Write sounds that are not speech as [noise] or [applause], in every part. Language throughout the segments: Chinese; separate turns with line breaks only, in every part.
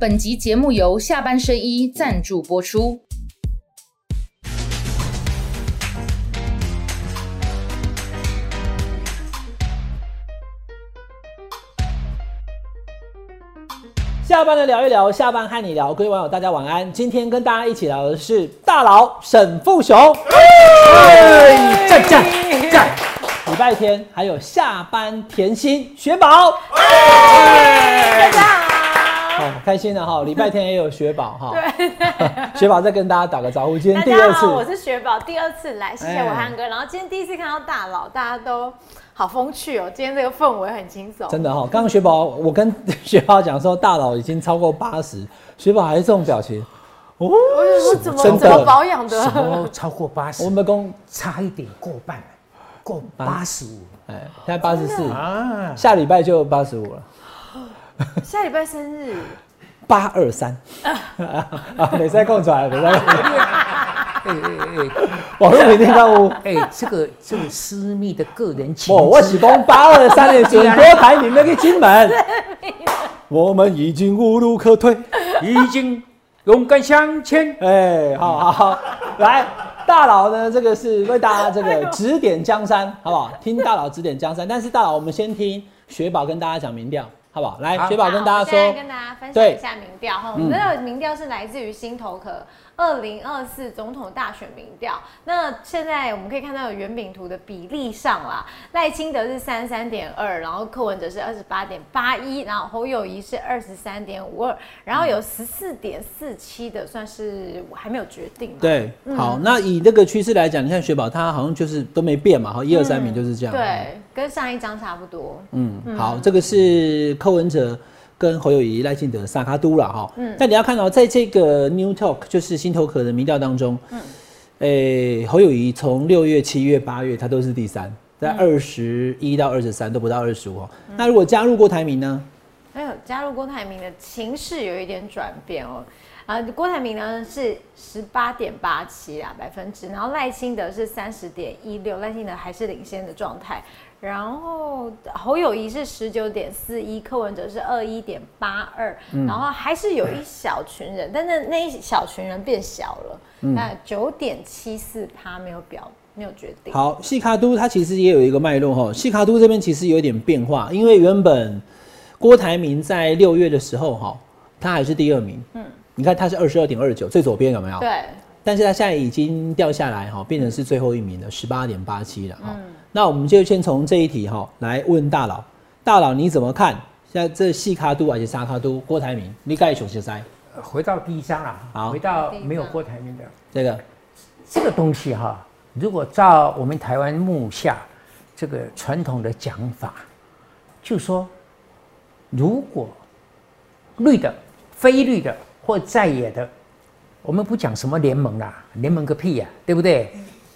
本集节目由下半身衣赞助播出。
下班的聊一聊，下班和你聊，各位网友大家晚安。今天跟大家一起聊的是大佬沈富雄，哎赞赞赞！礼拜天还有下班甜心雪宝，
大家好，
哦，[laughs] 开心的哈！礼拜天也有雪宝哈，
对，[laughs]
雪宝再跟大家打个招呼，今天
大
第二
家好，我，是雪宝，第二次来，谢谢
哎
我汉哥。然后今天第一次看到大佬，大家都好风趣哦，今天这个氛围很轻松，
真的哈！刚刚雪宝，我跟雪宝讲说大佬已经超过八十，雪宝还是这种表情，哦，
我怎么怎么保养的？
什么超过八十
我？们公
差一点过半，过八十五
哎，现在八十四，
啊！
下礼拜就八十五了。[laughs]
下礼拜生日，
八二三，[laughs] 啊，没再空出来，没再空哎。
哎哎
网络没听到有。
哎哎，这个这个私密的个人情
哦，我是
资，
讲八二三的准郭 [laughs] 台铭要去金门，我们已经无路可退。
已经勇敢向前。
哎，好好好，来，大佬呢，这个是为大家这个指点江山，好不好？听大佬指点江山，但是大佬，我们先听雪宝跟大家讲民调，好不好？来，
好。
雪宝跟大家说，
跟大家分享一下民调哈，我
嗯
们的民调是来自于心头壳二零二四总统大选民调。那现在我们可以看到有圆饼图的比例上啦，赖清德是三十三点二，然后柯文哲是二十八点八一，然后侯友谊是二十三点五二，然后有十四点四七的算是我还没有决定嘛。
对，好，那以这个趋势来讲，你看雪宝他好像就是都没变嘛，哈，一二三名就是这样。
对，跟上一张差不多。
嗯，好，这个是柯文哲跟侯友谊、赖清德、萨卡都了哈。嗯，但你要看到，在这个 New Talk 就是新头壳的民调当中，嗯，诶、侯友谊从六月、七月、八月，他都是第三，在二十一到二十三都不到二十五哦。那如果加入郭台铭呢？
哎呦加入郭台铭的情势有一点转变哦。啊，郭台铭呢是十八点八七啊百分之，然后赖清德是三十点一六，赖清德还是领先的状态。然后侯友谊是十九点四一，柯文哲是二一点八二，然后还是有一小群人，但是那一小群人变小了，那九点七四趴没有表没有决定。
好，细卡都它其实也有一个脉络哈。细卡都这边其实有一点变化，因为原本郭台铭在六月的时候哈，他还是第二名。嗯，你看他是二十二点二九，最左边有没有？
对，
但是他现在已经掉下来哈，变成是最后一名了，十八点八七了哈。那我们就先从这一题哈来问大佬，大佬你怎么看？现在这细卡都还是沙卡都？郭台铭，你该熊些塞
回到第一章啊，
好
回到没有郭台铭的
这个
这个东西哈，如果照我们台湾目下这个传统的讲法，就说如果绿的、非绿的或在野的，我们不讲什么联盟啦，联盟个屁呀、对不对？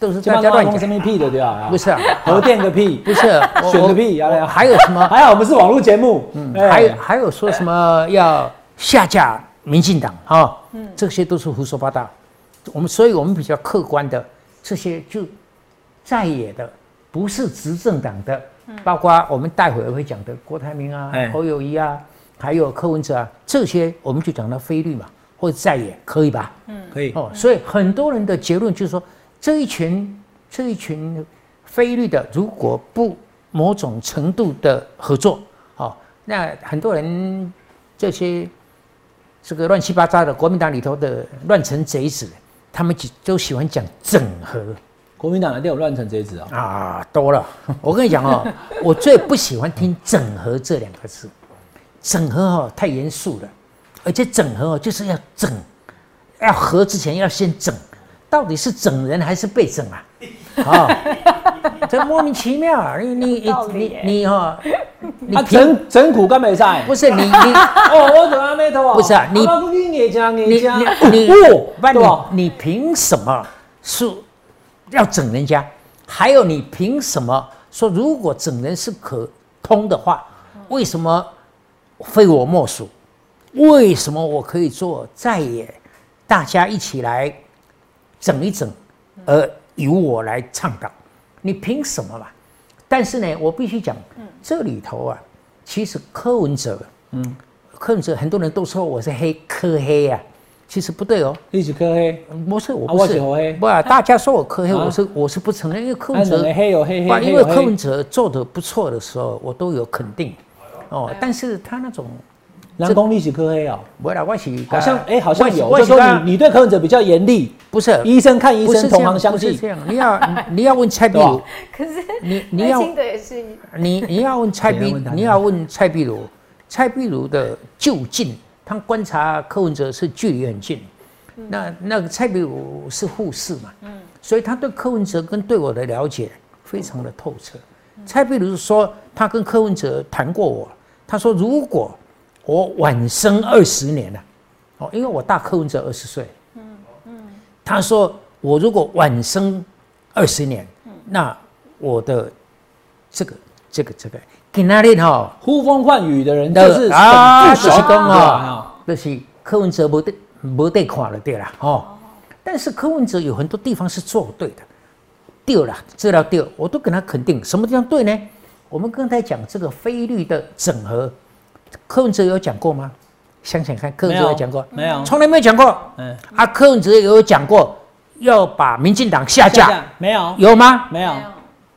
都是大家乱讲，
什么屁的对吧？
不是啊，
核电个屁，
不是我
选个屁，
还有什么？[laughs]
还好我们是网络节目，嗯
还有还有说什么要下架民进党啊？嗯，这些都是胡说八道。我们所以我们比较客观的，这些就在野的，不是执政党的，包括我们待会儿会讲的郭台铭啊
哎、
侯友谊啊，还有柯文哲啊，这些我们就讲到非律嘛，或者在野，可以吧？
嗯可以
哦，所以很多人的结论就是说，这一群这一群非律的，如果不某种程度的合作，哦，那很多人这些这个乱七八糟的国民党里头的乱臣贼子，他们就都喜欢讲整合
国民党一定有乱成这子啊。
啊，多了。我跟你讲哦，[laughs] 我最不喜欢听“整合”这两个字，整合哦太严肃了，而且整合哦就是要整，要合之前要先整，到底是整人还是被整啊？[laughs] 啊、这莫名其妙啊！你你你你你哈、你
整整苦干没赛？
不是你你 [laughs]
哦，我怎么没头啊？
不是啊你
你讲，
你
你讲，
你不然
对吧？
你你凭什么说要整人家？还有你凭什么说如果整人是可通的话，为什么非我莫属？为什么我可以做在野？大家一起来整一整，而由我来倡导，你凭什么嘛？但是呢，我必须讲，这里头啊，其实柯文哲，嗯，柯文哲很多人都说我是黑柯黑呀、其实不对哦，
一起科黑，
不是我不是。不啊，大家说我柯黑，
啊。
我是我是不承认，因为柯
啊
文哲
黑有黑黑
因为柯文，哲做的不错的时候，我都有肯定。哦，但是他那种。
南宫一起科黑哦，
不啦，我是
好像哎好像有，
我
就是说你你对柯文哲比较严厉，
不是。
医生看医生，同行相忌
不是这，样，你要 [laughs] 你要问蔡壁如，
可是
你你要你你要问蔡壁 [laughs]
谁要问他，
你要问蔡壁如，蔡壁如的就近，他观察柯文哲是距离很近。那那个蔡壁如是护士嘛，嗯。所以他对柯文哲跟对我的了解非常的透彻。蔡壁如说，他跟柯文哲谈过我，他说如果我晚生二十年了，哦，因为我大柯文哲二十岁，嗯嗯他说我如果晚生二十年，那我的这个这个这个给那里哈，
呼风唤雨的人就是
啊，
本
就是
小对
哈
啊，
就是柯文哲没得没得看了对啦哦，但是柯文哲有很多地方是做对的，对了，这条对，我都跟他肯定，什么地方对呢？我们刚才讲这个菲律的整合，柯文哲有讲过吗？想想看，柯文哲有讲过，
没有，
从来没有讲过。
嗯，
啊，柯文哲有讲过要把民进党下架，
架。没有。
有吗？
没有。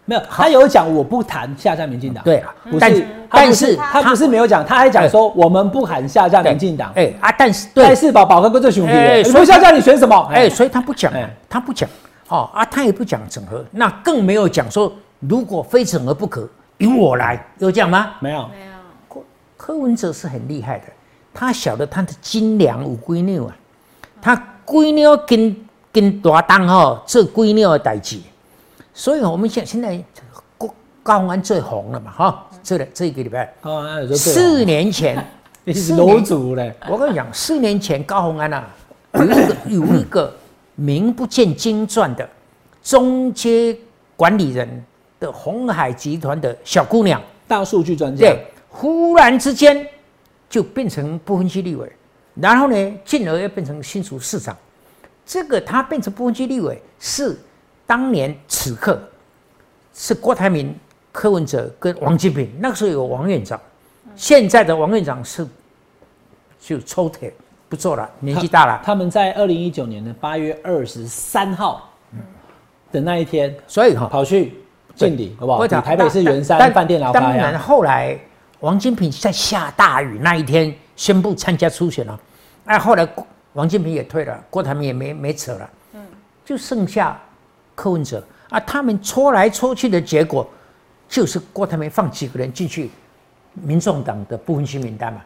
没有，他有讲我不谈下架民进党，
对啊，但
是，他
但
不是
是
他不是没有讲，他还讲说我们不喊下架民进党，
哎啊，但是
戴
对，
世宝宝哥哥最熊皮
哎，
你
所以
不下架你选什么？
哎，所以他不讲
哎，
他不讲，哦啊，他也不讲整合，那更没有讲说如果非整合不可，由我来，有讲吗？
没有，
没有，
柯文哲是很厉害的，他晓得他的斤两有几两啊，他几两跟跟大当哈这几两的代志，所以我们现现在高高安最红了嘛哈，这个这个礼拜。四年前，[laughs]
你是楼主嘞，
我跟你讲，四年前高鸿安啊，[laughs] 有一个有一个名不见经传的中阶管理人的红海集团的小姑娘，
大数据专家，
对，忽然之间就变成不分区立委，然后呢，进而又变成新竹市长。这个他变成不分区立委，是当年此刻是郭台铭、柯文哲跟王金平，那个时候有王院长，现在的王院长是就抽腿不做了，年纪大了，
他们在二零一九年的八月二十三号的那一天
所以哈、
跑去见礼，好不好？台北市圆山
但
饭店老
当然，
开呀，
后来王金平在下大雨那一天宣布参加初选了，哎，后来王金平也退了，郭台铭也没没扯了，嗯，就剩下柯文哲。啊，他们搓来搓去的结果，就是郭台铭放几个人进去民众党的不分区名单嘛，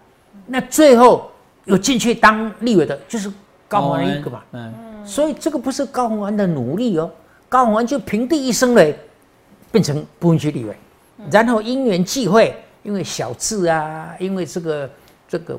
那最后有进去当立委的，就是高鸿安一个嘛，
嗯，
所以这个不是高鸿安的努力哦，高鸿安就平地一声雷，变成不分区立委，然后因缘际会，因为小智啊，因为这个这个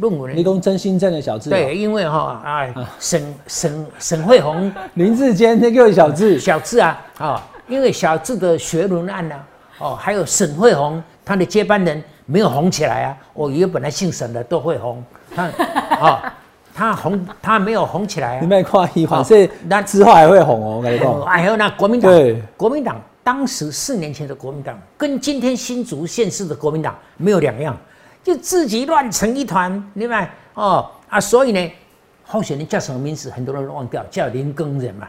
论文。
你讲真心正的小智，
对，，因为哈、哎，沈沈沈惠红
林志坚那个小智，
小智啊，啊、因为小智的学伦案呢、哦，还有沈惠红他的接班人没有红起来啊，我以为本来姓沈的都会红，他 [laughs] 啊、他红他没有红起来啊。
你，卖跨一
好
反是
那
之后还会红哦，我跟你
哦，
讲，[laughs]
还有那国民党，
对。
国民党当时四年前的国民党，跟今天新竹县市的国民党没有两样，就自己乱成一团，明白？哦啊，所以呢，候选人叫什么名字，很多人都忘掉，叫林耕仁嘛。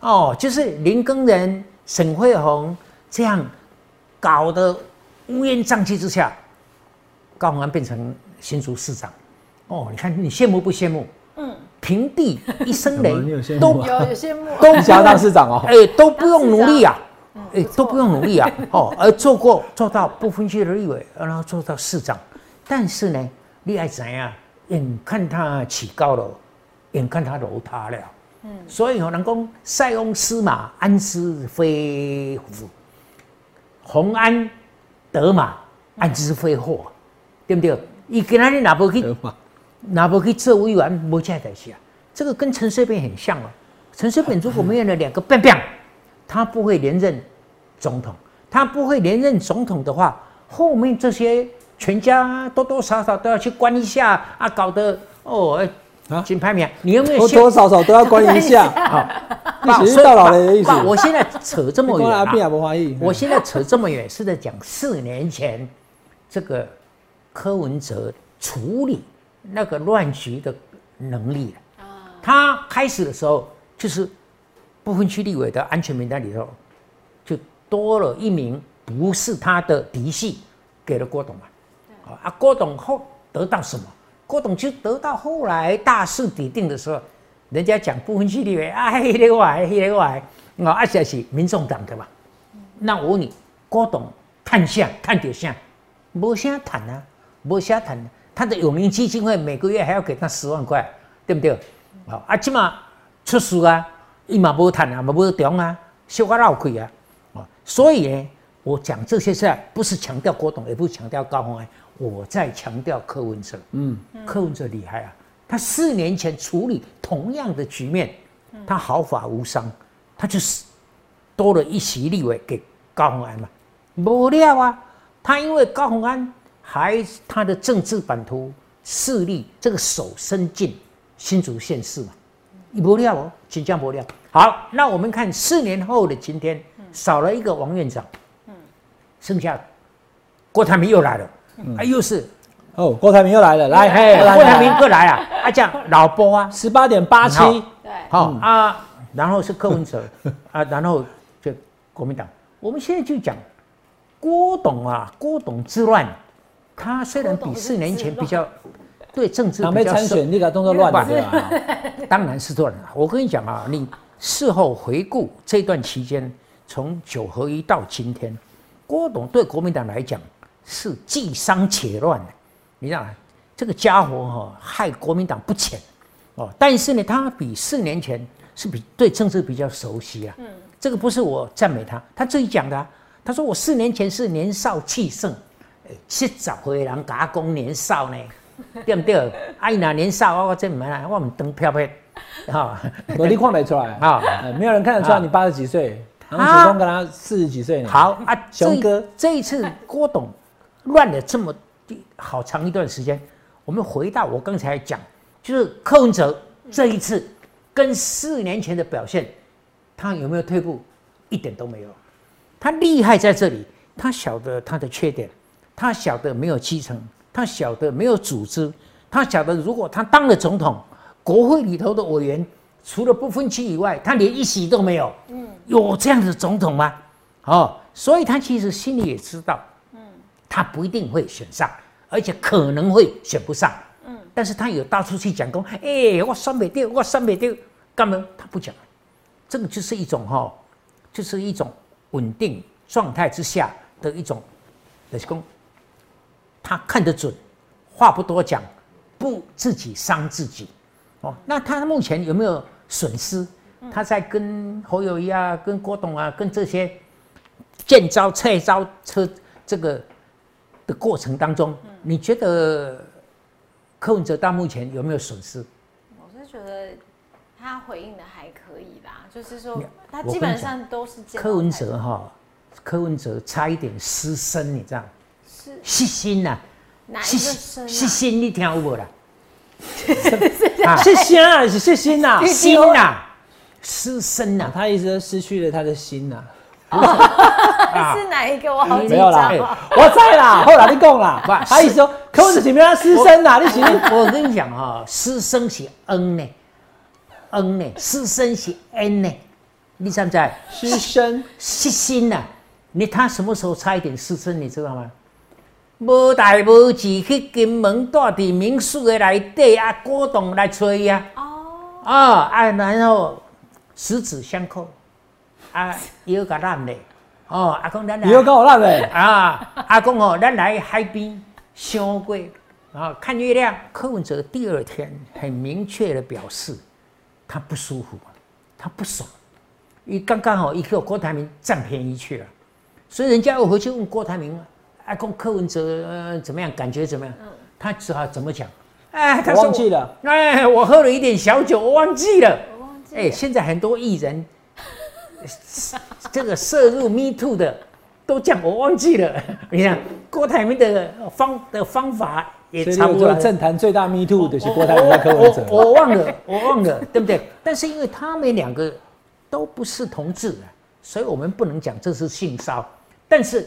哦，就是林耕仁、沈惠红这样搞得乌烟瘴气之下，高鸿安变成新竹市长。哦，你看你羡慕不羡慕？嗯，平地一声雷
怎么你有羡慕
都
吗
有有些幕
都
你想要当市长哦，
哎，都不用努力啊，哎，都不用努力啊，[laughs] 哦，而做过做到不分区的立委，然后做到市长，但是呢，你爱怎样？眼看他起高楼，眼看他楼塌了，嗯，所以有人讲塞翁失马，安知非福，鸿安得马，安知非祸，对不对？伊今仔日若无去哪不去做委员，没这代志啊。这个跟陈水扁很像哦。陈水扁如果没有了两个 bang bang，他不会连任总统。他不会连任总统的话，后面这些全家多多少少都要去关一下啊，搞得哦，哎
啊
金牌面，你有没有
多多少少都要关一下，[laughs]
爸
你只是到老了的意思。
我现在扯这么远、
阿扁也
啊，
不怀疑，
我现在扯这么远是在讲四年前这个柯文哲处理那个乱局的能力了。啊，他开始的时候就是不分区立委的安全名单里头，就多了一名不是他的嫡系，给了郭董嘛。啊，郭董后得到什么？郭董就得到后来大势已定的时候，人家讲不分区立委，啊，黑个歪，黑个歪，啊，而且是民众党的嘛。那我问你，郭董看相看点相，没啥谈啊，没啥谈。他的永龄基金会每个月还要给他十万块，对不对？好，啊，起码出书啊，伊嘛无谈啊，嘛无中啊，小可闹亏啊，啊，所以呢，我讲这些事不是强调郭董，也不是强调高鸿安，我在强调柯文哲。嗯，柯文哲厉害啊，他四年前处理同样的局面，他毫发无伤，他就是多了一席立委给高鸿安嘛，无料啊，他因为高鸿安。还他的政治版图势力，这个手伸进新竹县市嘛，不料哦，请将不料。好，那我们看四年后的今天，少了一个王院长，嗯，剩下郭台铭又来了，啊，又是
哦，郭台铭又来了，来，
嘿，郭台铭又来啊，啊，这样老波啊，
十八点八七，
对，
好。啊，然后是柯文哲 [laughs] 啊，然后就国民党，我们现在就讲郭董啊，郭董之乱。他虽然比四年前比较对政治
比较参选你搞动作乱对吧？[laughs]
当然是乱了。我跟你讲啊，你事后回顾这段期间，从九合一到今天，郭董对国民党来讲是既伤且乱的。你看这个家伙哈，害国民党不浅哦。但是呢，他比四年前是比对政治比较熟悉啊。嗯，这个不是我赞美他，他自己讲的。他说我四年前是年少气盛。七十岁人甲我讲年少呢，对不对？啊，伊那年少，我真唔啦，我唔当漂漂，[laughs]
哈，我你看得出来 [laughs] 啊，没有人看得出来你八十几岁，唐启宗跟他四十几岁呢。
好啊，熊哥，这一次郭董乱了这么好长一段时间，我们回到我刚才讲，就是柯文哲这一次跟四年前的表现，他有没有退步？一点都没有。他厉害在这里，他晓得他的缺点。他晓得没有基层，他晓得没有组织，他晓得如果他当了总统，国会里头的委员除了不分区以外，他连一席都没有。嗯，有这样的总统吗？哦，所以他其实心里也知道，嗯，他不一定会选上，而且可能会选不上。嗯，但是他有到处去讲功，哎，我三百丢，我三百丢，干嘛？他不讲，这个就是一种哈，就是一种稳定状态之下的一种的功。他看得准，话不多讲，不自己伤自己，哦，那他目前有没有损失？他在跟侯友谊啊、跟郭董啊、跟这些见招拆招车这个的过程当中，你觉得柯文哲到目前有没有损失？
我是觉得他回应的还可以啦，就是说他基本上都是
柯文哲哈，柯文哲差一点失身，你知道？失心呐，
失
失心，你听有无啦？[laughs]
失心啊，是失心呐，[laughs]
心呐，失身呐，
他意思失去了他的心呐。[laughs]
是哪一个？我好紧张。
我在啦，后来你讲啦，他意思说，可是前面他失身呐，你行？
我跟你讲哈，失身是恩呢，恩呢，失身是恩呢，你知不知？
失身
失心呐，你他什么时候差一点失身？你知道吗？无代无志去金门住伫民宿的内底啊，果冻来吹啊。哦。啊啊，然后十指相扣，啊，[laughs] 腰甲烂嘞。哦，阿公咱来。
腰甲烂嘞。
啊，阿公哦，咱来海边相过，然后看月亮。柯文哲第二天很明确的表示，他不舒服，他不爽。伊刚刚好一个郭台铭占便宜去了，所以人家又回去问郭台铭。哎，跟柯文哲怎么样？感觉怎么样？嗯，他只好怎么讲？
哎，他忘记了。
哎，我喝了一点小酒，我忘记了。
我忘记。
哎，现在很多艺人，这个摄入 Me Too 的，都讲我忘记了。[laughs] 你看郭台铭的方的方法也差不多。
政坛最大 Me Too 的是郭台铭和柯文哲。
我忘了，我忘了，[laughs] 对不对？但是因为他们两个都不是同志，所以我们不能讲这是性骚但是。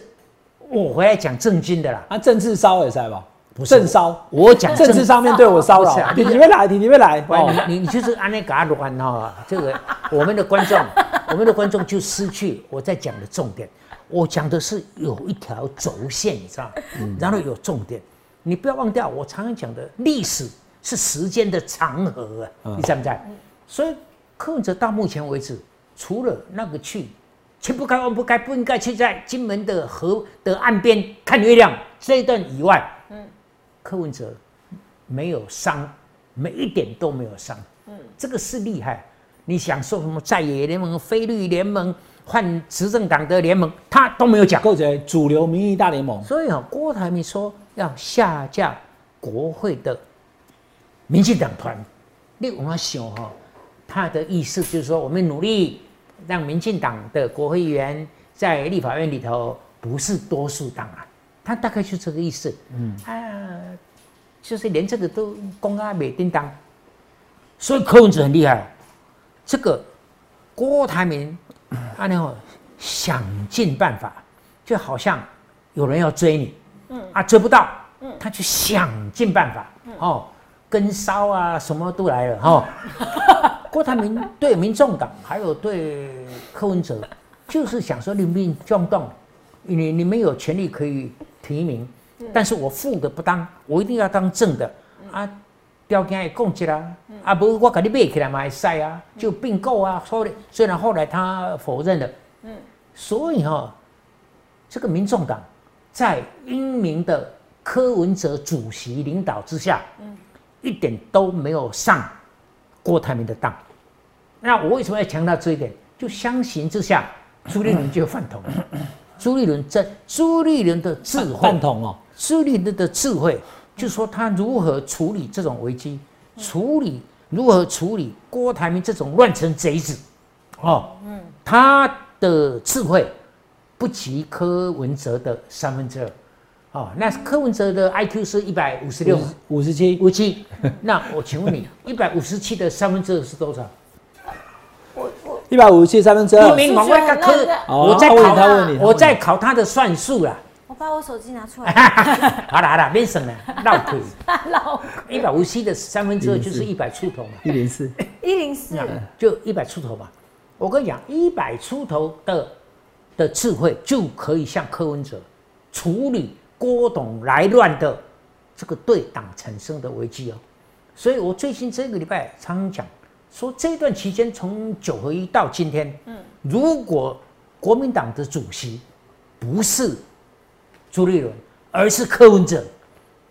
我回来讲正经的啦，
啊，政治骚也在吧？
不是
正骚，
我讲
政治上面对我骚扰你你会来，你你会来，
你你你就是安内嘎乱哈，这个我们的观众，我们的观众就失去我在讲的重点。我讲的是有一条轴线，你知道吗？然后有重点，你不要忘掉我常常讲的历史是时间的长河啊，你在不知道？所以柯文哲到目前为止，除了那个去去不该忘不该不应该去在金门的河的岸边看月亮这一段以外，嗯柯文哲没有伤，每一点都没有伤。嗯，这个是厉害。你想说什么在野联盟、非绿联盟、换执政党的联盟，他都没有讲。
构成主流民意大联盟，
所以啊，郭台铭说要下架国会的民进党团，你我们想哈，他的意思就是说，我们努力让民进党的国会议员在立法院里头不是多数党啊，他大概就这个意思。嗯，啊，就是连这个都公安没叮当，所以柯文哲很厉害，这个郭台铭，他 [coughs] 呢想尽办法，就好像有人要追你，嗯。啊追不到，嗯，他就想尽办法，哦，跟梢啊什么都来了哈、哦。[laughs] 郭台铭对民众党还有对柯文哲，就是想说你们撞动，你你们有权利可以提名，但是我副的不当，我一定要当正的啊。条件也供给啦，啊不，我给你买起来嘛，还塞啊，就并购啊。后来虽然后来他否认了，嗯，所以哈、这个民众党在英明的柯文哲主席领导之下，嗯，一点都没有上郭台铭的当。那我为什么要强调这一点？就相形之下，朱立伦就饭桶。[coughs] 朱立伦在朱立伦的智慧，
饭桶哦，
朱立伦的智慧，就是说他如何处理这种危机，处理如何处理郭台铭这种乱臣贼子，哦，嗯，他的智慧不及柯文哲的三分之二，哦，那柯文哲的 IQ 是一百五十六。
五十七，
五七，[laughs] 那我请问你，一百五十七的三分之二是多少？
一百五十七三分之二，
不明往外科我在考
他问你他问。你
我在考他的算术啦。
我把我手机拿出来，[laughs]
好了好了，别省了，绕腿。[laughs]
绕
一百五十七的三分之二就是一百出头嘛，
一零四，
一零四，
就一百出头嘛。我跟你讲，一百出头的的智慧就可以像柯文哲处理郭董来乱的这个对党产生的危机哦。所以我最近这个礼拜常常讲说，这段期间从九合一到今天，嗯，如果国民党的主席不是朱立伦，而是柯文哲，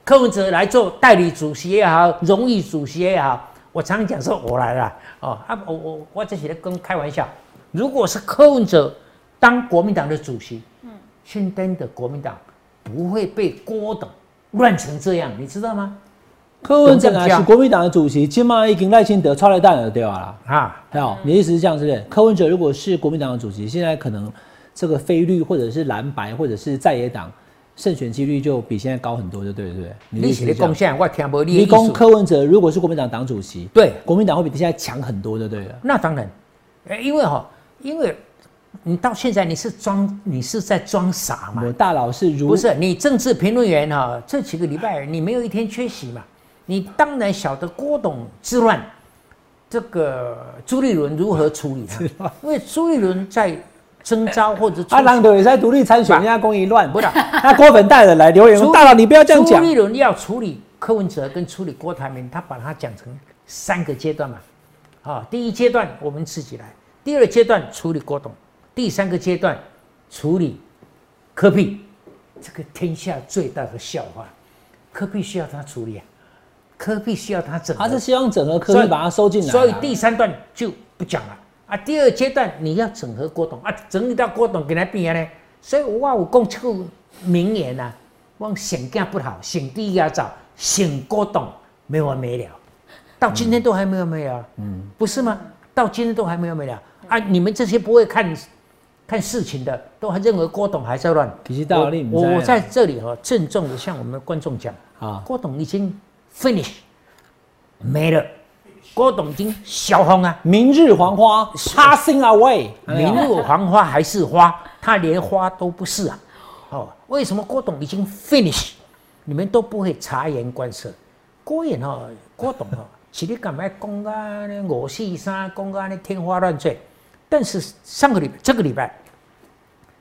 柯文哲来做代理主席也好，荣誉主席也好，我常常讲说我来了哦啊，我我我这些跟开玩笑。如果是柯文哲当国民党的主席，嗯，现在的国民党不会被郭董乱成这样，你知道吗？
柯文哲啊是国民党的主席，今嘛已经赖清德超来蛋了，对吧啦？
啊，
好，你的意思是这样，是不是？柯文哲如果是国民党的主席，现在可能这个非绿或者是蓝白或者是在野党胜选几率就比现在高很多，就对，对不对？你的
贡献我听不你的
立。功柯文哲如果是国民党党主席，
对，
国民党会比现在强很多，就对了。
那当然，呃因为哈、因为你到现在你是装，你是在装傻嘛
我？大佬是如
不是，你政治评论员哈、这几个礼拜你没有一天缺席嘛？你当然晓得郭董之乱，这个朱立伦如何处理他，[laughs] 因为朱立伦在征召或者
阿郎的也在独立参选，人家公益乱，
不是
那郭粉带人来留言说，大佬你不要这样讲
朱。立伦要处理柯文哲跟处理郭台铭，他把它讲成三个阶段嘛。啊，第一阶段我们自己来，第二阶段处理郭董，第三个阶段处理科比，这个天下最大的笑话。科比需要他处理啊，科比需要他整合。
他是希望整合科比把它收进来啊，
所以第三段就不讲了啊。第二阶段你要整合郭董啊，整理到郭董给他变呢。所以我有讲这个名言呐、啊，我选干不好，选第一要找，选郭董没完没了，到今天都还没有没了，嗯，不是吗？到今天都还没有没了啊！你们这些不会看看事情的，都还认为郭董还在乱。
其实道理不知道
我我我在这里哈、郑重的向我们的观众讲，
啊，
郭董已经 finish 没了，郭董已经消风啊，
明日黄花，passing away，
明日黄花还是花，他连花都不是啊。哦，为什么郭董已经 finish？你们都不会察言观色。郭演哦，郭董哦，是你干嘛讲啊？五四三讲啊，那天花乱坠。但是上个礼这个礼拜，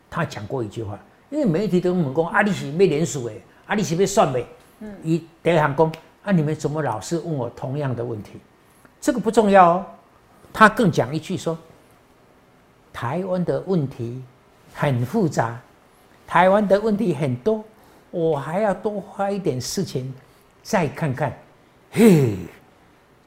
他讲过一句话，因为媒体都问讲啊，你是被联署诶，啊，你是被算呗？嗯，一第一行讲啊，你们怎么老是问我同样的问题？这个不重要哦。他更讲一句说，台湾的问题很复杂，台湾的问题很多，我还要多花一点事情再看看。嘿，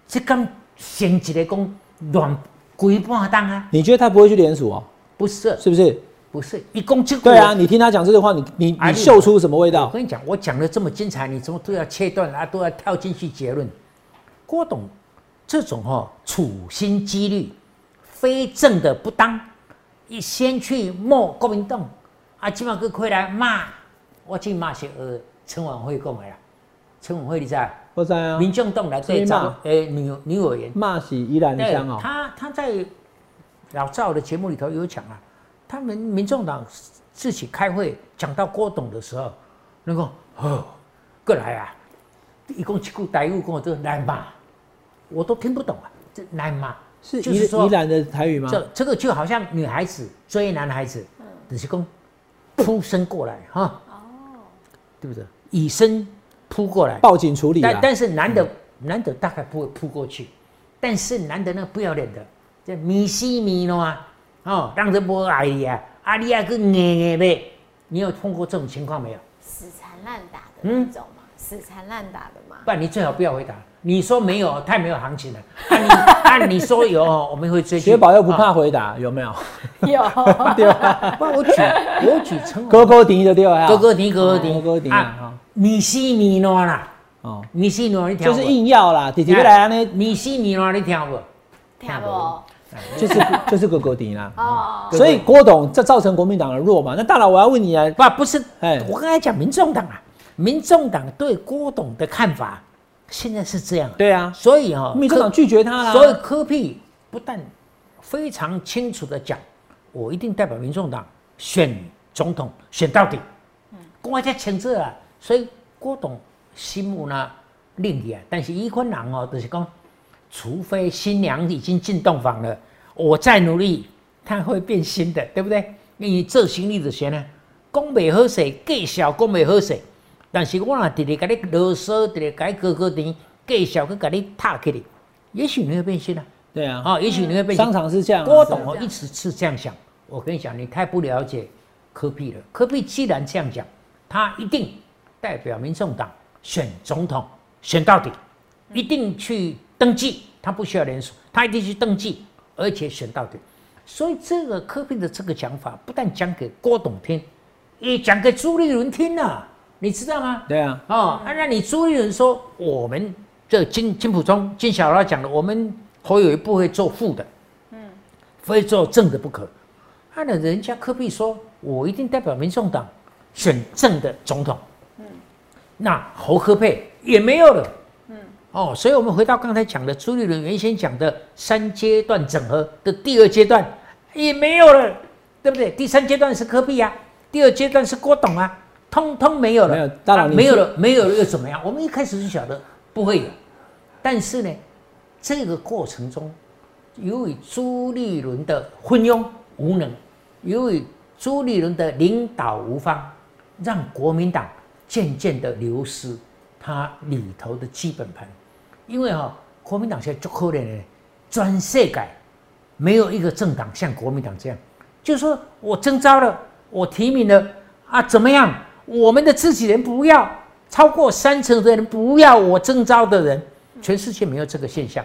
这刚先一个讲乱规半当啊？
你觉得他不会去联署哦？
不是，
是不是？
不是，一共就
对啊。你听他讲这个话，你你你嗅出什么味道？
我跟你讲，我讲的这么精彩，你怎么都要切断啊，都要跳进去结论。郭董这种哈处心积虑。非正的不当，一先去骂国民党，啊，今晚佮回来骂，我去骂些呃陈婉慧讲的啦，陈婉慧你知？
我知啊。
民众党来对赵诶女女委员
骂是依然香哦。
他他在老赵的节目里头有讲啊，他们民众党自己开会讲到郭董的时候，那个哦过来啊，一共七股台语跟我这来嘛，我都听不懂啊，这来嘛。
是宜宜兰的台语吗？
这这个就好像女孩子追男孩子，只是讲扑身过来哈，哦，对不对？以身扑过来，
报警处理。
但但是男的男的大概不会扑过去，但是男的那不要脸的，这米西米诺啊，哦，让人不爱你啊，阿丽亚个硬硬呗，你有碰过这种情况没有？
死缠烂打的那种吗？死缠烂打的吗？
不，你最好不要回答。你说没有，太没有行情了。按你 [laughs] 按你说有，我们会追。
雪宝又不怕回答，有没有？
有。[laughs]
对吧？
我举我举成
哥哥迪的对吧？
哥哥迪哥哥迪
哥哥迪啊！
米西米诺啦，哦，米西米诺你听
就是硬要啦，弟弟来啊，那
米西米诺你听不？
听不？[laughs]
就是就是哥哥迪啦。哦。所以郭董这造成国民党的弱嘛？那大佬我要问你啊，
不不是？哎，我刚才讲民众党啊，民众党对郭董的看法。现在是这样，
对啊，
所以哈，
民众党拒绝他了。
所以科比不但非常清楚的讲，我一定代表民众党选总统，选到底。嗯，公开在谴责啊，所以郭董心目呢另一啊，但是一坤人哦，就是讲，除非新娘已经进洞房了，我再努力，他会变新的，对不对？你这行李的钱呢，讲未好势，计小讲未好势。但是我若直直甲你啰嗦，直直甲你哥哥甜，介绍去甲你拍起哩，也许你会变心啊。
对啊，
啊，也许你会变。
商场是这样，
郭董哦一直是这样想。我跟你讲，你太不了解科比了。科比既然这样讲，他一定代表民众党选总统，选到底，一定去登记，他不需要联署，他一定去登记，而且选到底。所以这个科比的这个讲法，不但讲给郭董听，也讲给朱立伦听啊。你知道吗？
对啊，
哦，那你朱立伦说我们这金金普中金小老讲的，我们侯友谊不会做副的，嗯，非做正的不可。那人家科比说，我一定代表民众党选正的总统，嗯，那侯科佩也没有了，嗯，哦，所以我们回到刚才讲的朱立伦原先讲的三阶段整合的第二阶段也没有了，对不对？第三阶段是科比啊，第二阶段是郭董啊。通通没有了，
没有
了，没有了又怎么样？我们一开始就晓得不会有，但是呢，这个过程中，由于朱立伦的昏庸无能，由于朱立伦的领导无方，让国民党渐渐的流失它里头的基本盘。因为哈，国民党现在就可怜的专设改，没有一个政党像国民党这样，就是说我征召了，我提名了啊，怎么样？我们的自己人不要超过三成的人不要我征召的人，全世界没有这个现象。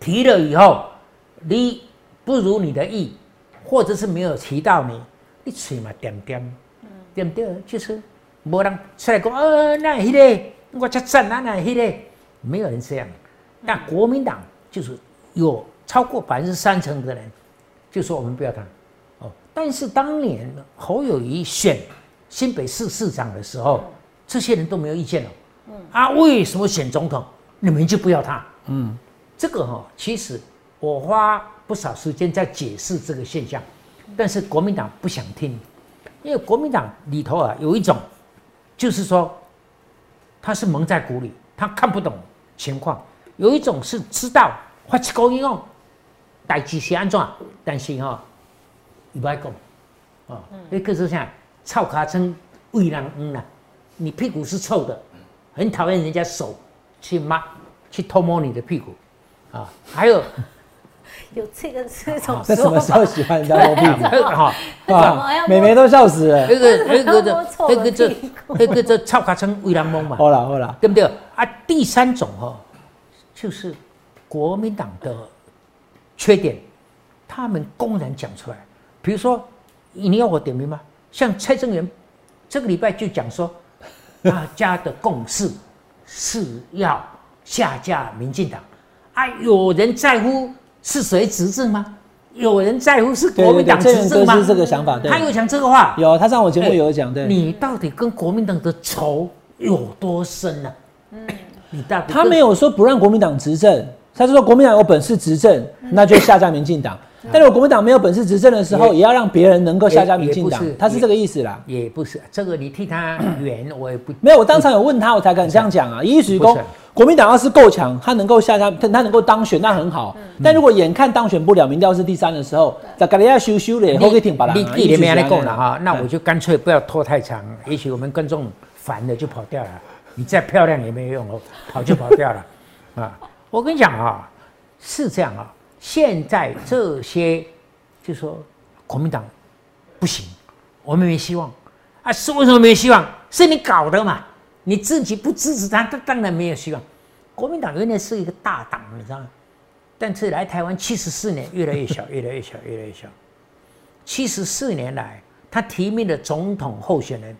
提了以后，你不如你的意，或者是没有提到你，你嘴嘛点点，点点就是没人出来讲啊，那迄个我叫赞啊，那迄个没有人这样。但国民党就是有超过百分之三成的人就说我们不要他哦。但是当年侯友谊选。新北市市长的时候，这些人都没有意见了。嗯啊，为什么选总统你们就不要他？嗯，这个哈，其实我花不少时间在解释这个现象，但是国民党不想听，因为国民党里头啊有一种，就是说他是蒙在鼓里，他看不懂情况；有一种是知道发起高音哦，代志是安怎，但是哈、你不爱讲，哦，那个是啥？臭卡称为人嗯啦，你屁股是臭的，很讨厌人家手去抹、去偷摸你的屁股，啊，还有
有这个这种
在什么时候喜欢人家摸屁股？[laughs]
哈。
怎么要摸
美眉都笑死了。
那个那个 [laughs]
摸
的
错了
那个这那个这臭卡称为人蒙嘛，
好啦好啦，
对不对啊？第三种哈、就是国民党的缺点，他们公然讲出来。比如说，你要我点名吗？像蔡正元这个礼拜就讲说，[laughs] 大家的共识是要下架民进党啊，有人在乎是谁执政吗？有人在乎是国民党执政吗？
哥是这个想法，对
他，有讲这个话，
有他上我节目有讲，对，
你到底跟国民党的仇有多深呢、嗯，你到底
他没有说不让国民党执政，他是说国民党有本事执政，那就下架民进党。但如果国民党没有本事执政的时候，
也
也要让别人能够下架民进党他是这个意思啦。
也不是这个，你替他圆，我也不
没有，我当场有问他，我才敢这样讲啊。一许公
不是，
国民党要是够强，他能够下架，他他能够当选，那很好。但如果眼看当选不了，民调是第三的时候，在格利亚修修嘞，后给挺把
你
他。
你里面来够了
啊
哈，那我就干脆不要拖太长，也许我们观众烦了就跑掉了。你再漂亮也没有用哦，跑就跑掉了啊！我跟你讲啊，是这样啊，现在这些就说国民党不行，我们没希望啊，是为什么没希望？是你搞的嘛，你自己不支持他，他当然没有希望。国民党原来是一个大党，你知道吗？但是来台湾七十四年，越来越小，越来越小，越来越小。七十四年来，他提名的总统候选人，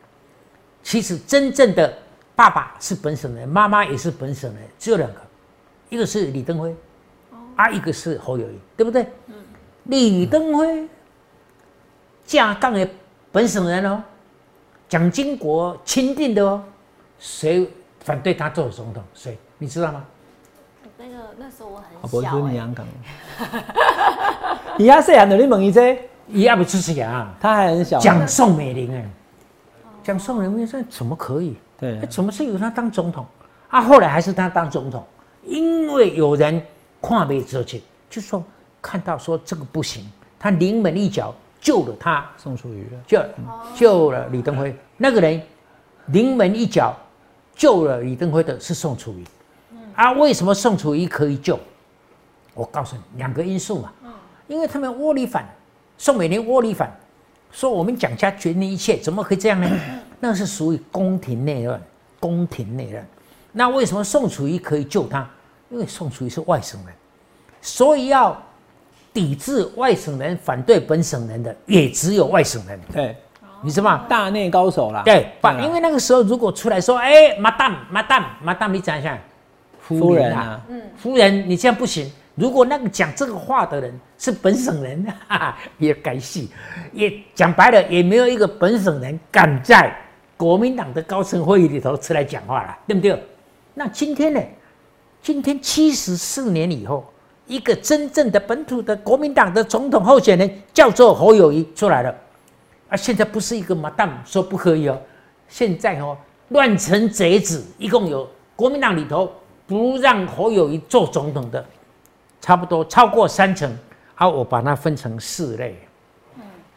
其实真正的爸爸是本省人，妈妈也是本省人，只有两个，一个是李登辉，啊，一个是侯友谊，对不对？嗯李登辉架杠的本省人哦，蒋经国钦定的哦，谁反对他做总统？谁？你知道吗？
那个那时候我
啊
很小、欸，
你香港。[laughs] 伊遐细汉就你问伊这，
一样不支持呀？
他还很小。
蒋宋美龄哎，蒋宋美龄说怎么可以？
对
哎，怎么是由他当总统？啊，后来还是他当总统，因为有人跨没这去，就说看到说这个不行，他临门一脚救了他，
宋楚瑜了。
救救了李登辉。那个人临门一脚救了李登辉的是宋楚瑜。啊，为什么宋楚瑜可以救？我告诉你，两个因素嘛。因为他们窝里反，宋美龄窝里反，说我们蒋家决定一切，怎么可以这样呢？[coughs] 那是属于宫廷内乱，宫廷内乱。那为什么宋楚瑜可以救他？因为宋楚瑜是外省人，所以要抵制外省人、反对本省人的，也只有外省人，
对，
你知道吗？
大内高手啦。
对，把因为那个时候如果出来说，哎，马蛋马蛋马蛋，你讲一下，
夫人啊，嗯
夫人，你这样不行。如果那个讲这个话的人是本省人，[laughs] 哈哈，也该戏，也讲白了，也没有一个本省人敢在国民党的高层会议里头出来讲话了，对不对？那今天呢？今天七十四年以后，一个真正的本土的国民党的总统候选人叫做侯友谊出来了，啊，现在不是一个 madam 说不可以哦，现在哦。乱臣贼子，一共有国民党里头不让侯友谊做总统的，差不多超过三成。好，我把它分成四类，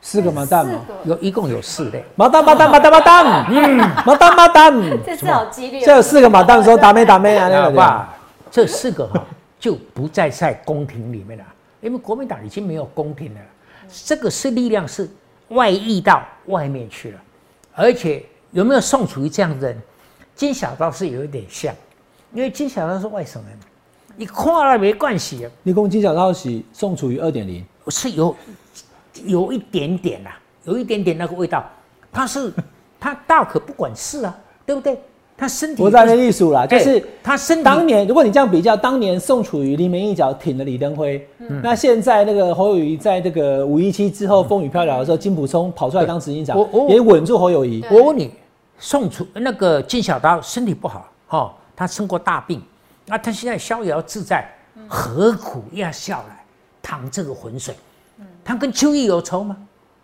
四个麻蛋
四
嘛，
有一共有四类。
麻蛋麻蛋麻蛋麻蛋，嗯，麻蛋麻蛋，
这次好激烈哦。
这有四个麻蛋说打没打没啊，那个
好吧，这四个哈就不再在宫廷里面了，因为国民党已经没有宫廷了，这个是力量是外溢到外面去了，而且有没有宋楚瑜这样的人？金小刀是有一点像，因为金小刀是外省人，你跨了没关系
你跟金小刀是宋楚瑜二点零，
是有有一点点啦、有一点点那个味道，他是他大可不管事啊，对不对？他身体
不在那艺术啦，就
哎
是
他身体
当年，如果你这样比较，当年宋楚瑜临门一脚挺了李登辉，那现在那个侯友谊在这个五一七之后风雨飘摇的时候，金溥聪跑出来当执行长
我我，
也稳住侯友谊。
我问你，宋楚那个金小刀身体不好，哦，他生过大病，那他现在逍遥自在，何苦要下来淌这个浑水？他跟邱毅有仇吗？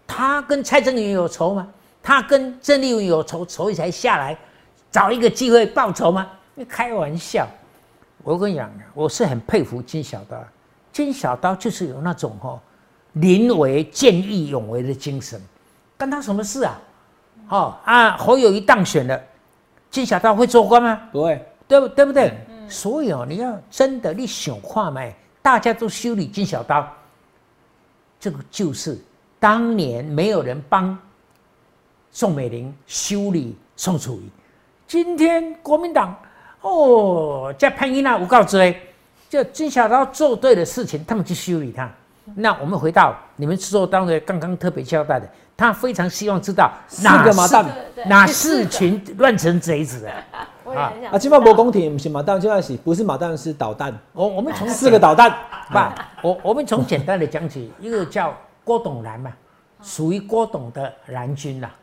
他跟蔡正元有仇吗？他跟郑丽文有仇，所以才下来找一个机会报仇吗？你开玩笑！我跟你讲，我是很佩服金小刀。金小刀就是有那种哈临危见义勇为的精神，干他什么事啊？哦啊，侯友谊当选了，金小刀会做官吗？
不会，
对不对不对？所以哦，你要真的你想看没？大家都修理金小刀，这个就是当年没有人帮宋美龄修理宋楚瑜，今天国民党哦在潘英那诬告追，就金小刀做对的事情，他们去修理他。那我们回到你们制作单位刚刚特别交代的，他非常希望知道
哪个麻蛋
哪四群乱成贼子
啊！[laughs] 我也很想
啊，金茂博宫廷不是马蛋，现在是不是马蛋是导弹？
我我们从
四个导弹，
不，我我们从简单的讲起，一个叫郭董蓝嘛，属于郭董的蓝军啦。啊，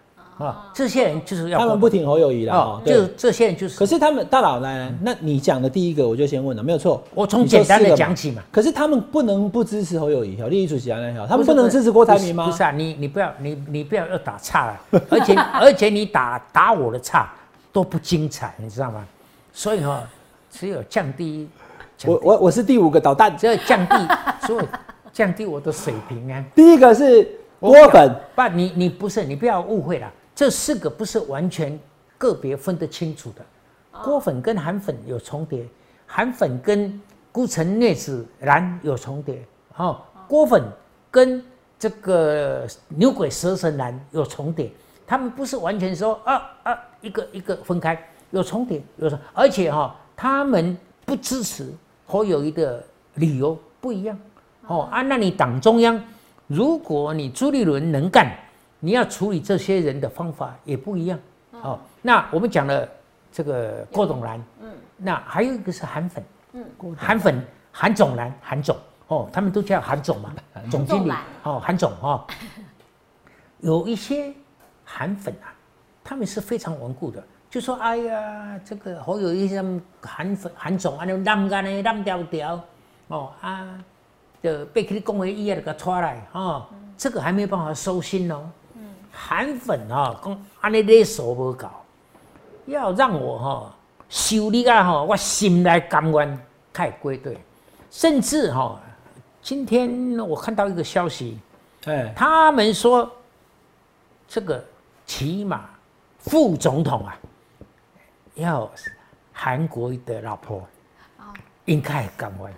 这些人就是要
他们不挺侯友谊了，
就这些人就是。
可是他们大佬呢？那你讲的第一个，我就先问了，没有错。
我从简单的讲起嘛。
可是他们不能不支持侯友谊，利益主席啊那条，他们不能支持郭台铭吗？
不是啊，你你不要你你不要要打岔了，而且 [laughs] 而且你打打我的岔都不精彩，你知道吗？所以哈，只有降低。
我我我是第五个导弹，
只有降低，所以降低我的水平啊。[laughs]
第一个是郭粉，
不，你你不是，你不要误会了。这四个不是完全个别分得清楚的，郭粉跟韩粉有重叠，韩粉跟孤城孽子蓝有重叠，哦，郭粉跟这个牛鬼蛇神蓝有重叠，他们不是完全说啊啊一个一个分开，有重叠，有重，而且哈，他们不支持侯友谊的理由不一样，哦啊，那你党中央，如果你朱立伦能干。你要处理这些人的方法也不一样。哦。那我们讲了这个郭董兰，嗯，那还有一个是韩粉，嗯，韩粉韩总兰，韩总。哦，他们都叫韩总嘛，总。经理。哦，韩总哦。[laughs] 有一些韩粉啊，他们是非常顽固的，就说哎呀，这个好有一些韩粉韩总啊，那烂干的烂掉掉。哦啊，就被他的工会议员给抓来哦，这个还没有办法收心哦。韩粉哈，讲安尼勒手无搞，要让我哈修理啊哈，我心来甘愿太归队，甚至哈，今天我看到一个消息，哎，他们说这个起码副总统啊，要韩国的老婆，应该甘愿，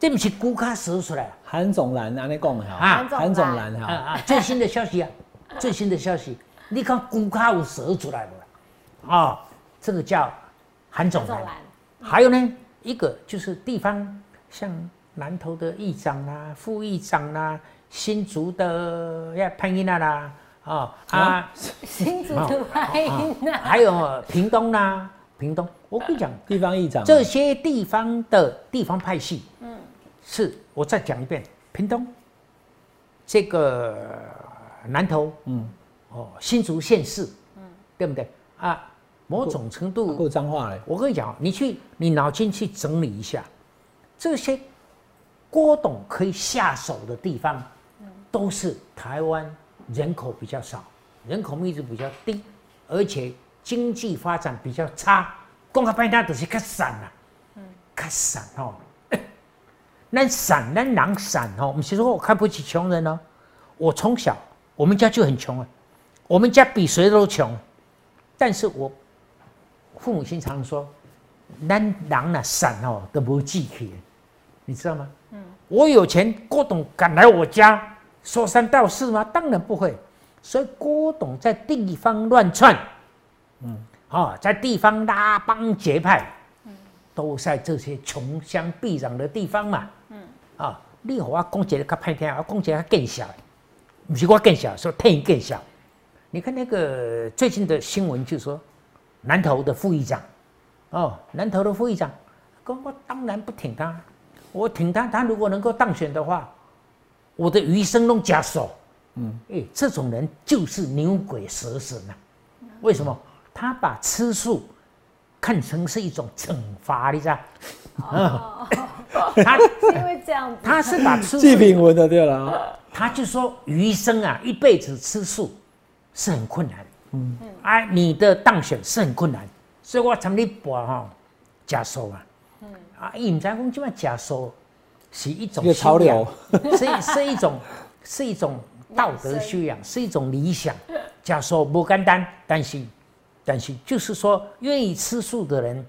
这不是古卡说出来，
韩总蓝安尼讲的哈，韩总蓝哈，啊
最新的消息啊。最新的消息，你看股卡有蛇出来了，啊，这个叫韩总蓝。还有呢，一个就是地方，像南投的议长啦、副议长啦、新竹的呀潘英娜啦，啊
啊，新竹的潘英娜，
还有屏东啦，屏东，我跟你讲，
地方议长
这些地方的地方派系，嗯，是我再讲一遍，屏东这个。南投，嗯，哦，新竹县市，嗯，对不对啊？某种程度
够脏话嘞。
我跟你讲，你去，你脑筋去整理一下，这些郭董可以下手的地方，都是台湾人口比较少，人口密度比较低，而且经济发展比较差。公开派单都是较散啦，嗯，较散哦。[coughs] 那散，那人散哦，不是说我看不起穷人哦，我从小。我们家就很穷啊，我们家比谁都穷，但是我父母亲常说，男人呢散哦都不记起，你知道吗？嗯，我有钱，郭董敢来我家说三道四吗？当然不会。所以郭董在地方乱窜，嗯，啊，在地方拉帮结派，嗯，都在这些穷乡僻壤的地方嘛，嗯，啊，你和我讲一个较歹听，我讲一个较更小。不是我更小，说天更小。你看那个最近的新闻，就说南投的副议长，哦，南投的副议长，我当然不挺他，我挺他，他如果能够当选的话，我的余生弄假手。嗯，哎，这种人就是牛鬼蛇神呐。为什么？他把吃素看成是一种惩罚，你知道？
哦，他是因为这样子，
他是把吃
祭品文的对了。
他就说余生啊，一辈子吃素是很困难。嗯，哎，你的当选是很困难，所以我从你博哈，假素啊，啊，伊唔知讲即摆假素是一种
一潮流
修养，是是一种是一种道德修养，是一种理想。假素不简单，但是但是就是说，愿意吃素的人，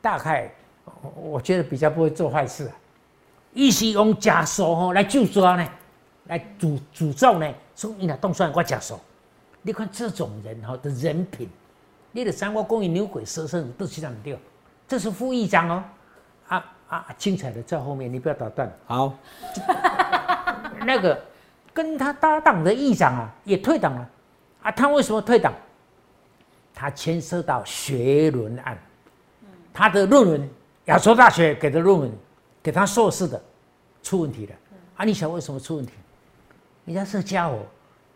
大概我我觉得比较不会做坏事啊。伊是用假素吼来救抓呢，来诅诅咒呢，说你若冻蒜我假素。你看这种人哈的人品，你的三国公益牛鬼蛇神都是这样掉，这是副议长哦，啊啊，精彩的在后面，你不要打断。
好，[laughs]
那个跟他搭档的议长啊，也退党了，啊，他为什么退党？他牵涉到学伦案，他的论文，亚洲大学给的论文，给他硕士的出问题了，啊，你想为什么出问题？人家这家伙，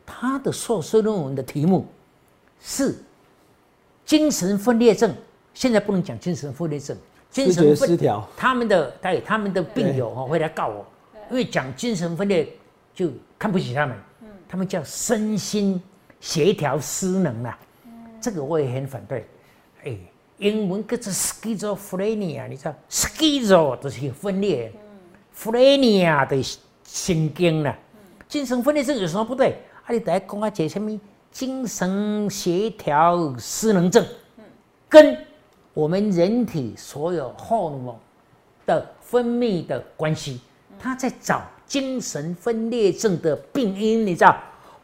他的硕士论文的题目是精神分裂症，现在不能讲精神分裂症，精
神
分
失调，
他们的对他们的病友哦会来告我，因为讲精神分裂就看不起他们，他们叫身心协调失能啊，这个我也很反对。哎，英文叫做 schizophrenia，你知道？schizo 就是分裂，phrenia 的神经啦，精神分裂症有什么不对？啊，你来讲啊，这什么？精神协调失能症，跟我们人体所有荷尔蒙的分泌的关系，他在找精神分裂症的病因，你知道？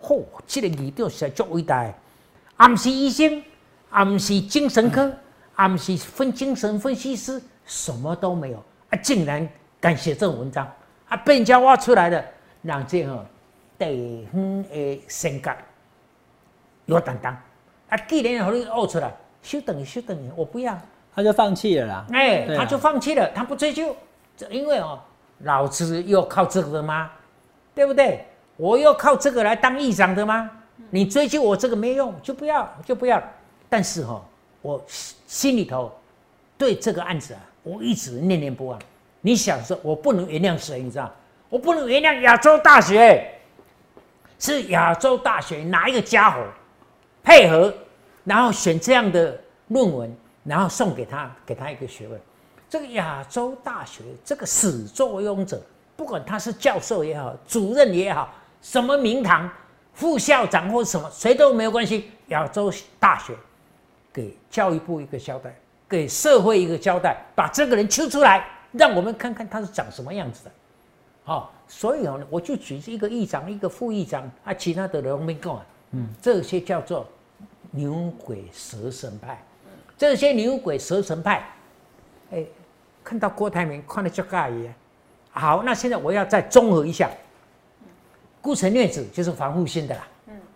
嚯、这个研究实在足伟大。的，也不是医生，也不是精神科，也不是分精神分析师，什么都没有啊！竟然敢写这种文章啊，被人家挖出来了，让这个地方的性格有担当啊！既然让你挖出来，休等于休等于，我不要。
他就放弃了啦。
哎、他就放弃了，他不追究，这因为哦，老子又靠这个的吗？对不对？我又靠这个来当议长的吗？你追究我这个没用，就不要，就不要。但是哈、哦，我心里头对这个案子啊，我一直念念不忘。你想说，我不能原谅谁？你知道？我不能原谅亚洲大学，是亚洲大学哪一个家伙配合，然后选这样的论文，然后送给他，给他一个学位。这个亚洲大学这个始作俑者，不管他是教授也好，主任也好，什么名堂、副校长或什么，谁都没有关系。亚洲大学给教育部一个交代，给社会一个交代，把这个人揪出来，让我们看看他是长什么样子的。好、所以哦，我就举一个议长，一个副议长啊，其他的人没讲啊。嗯，这些叫做牛鬼蛇神派。这些牛鬼蛇神派，哎，看到郭台铭看了就尬意啊。好，那现在我要再综合一下，孤城孽子就是防护性的啦。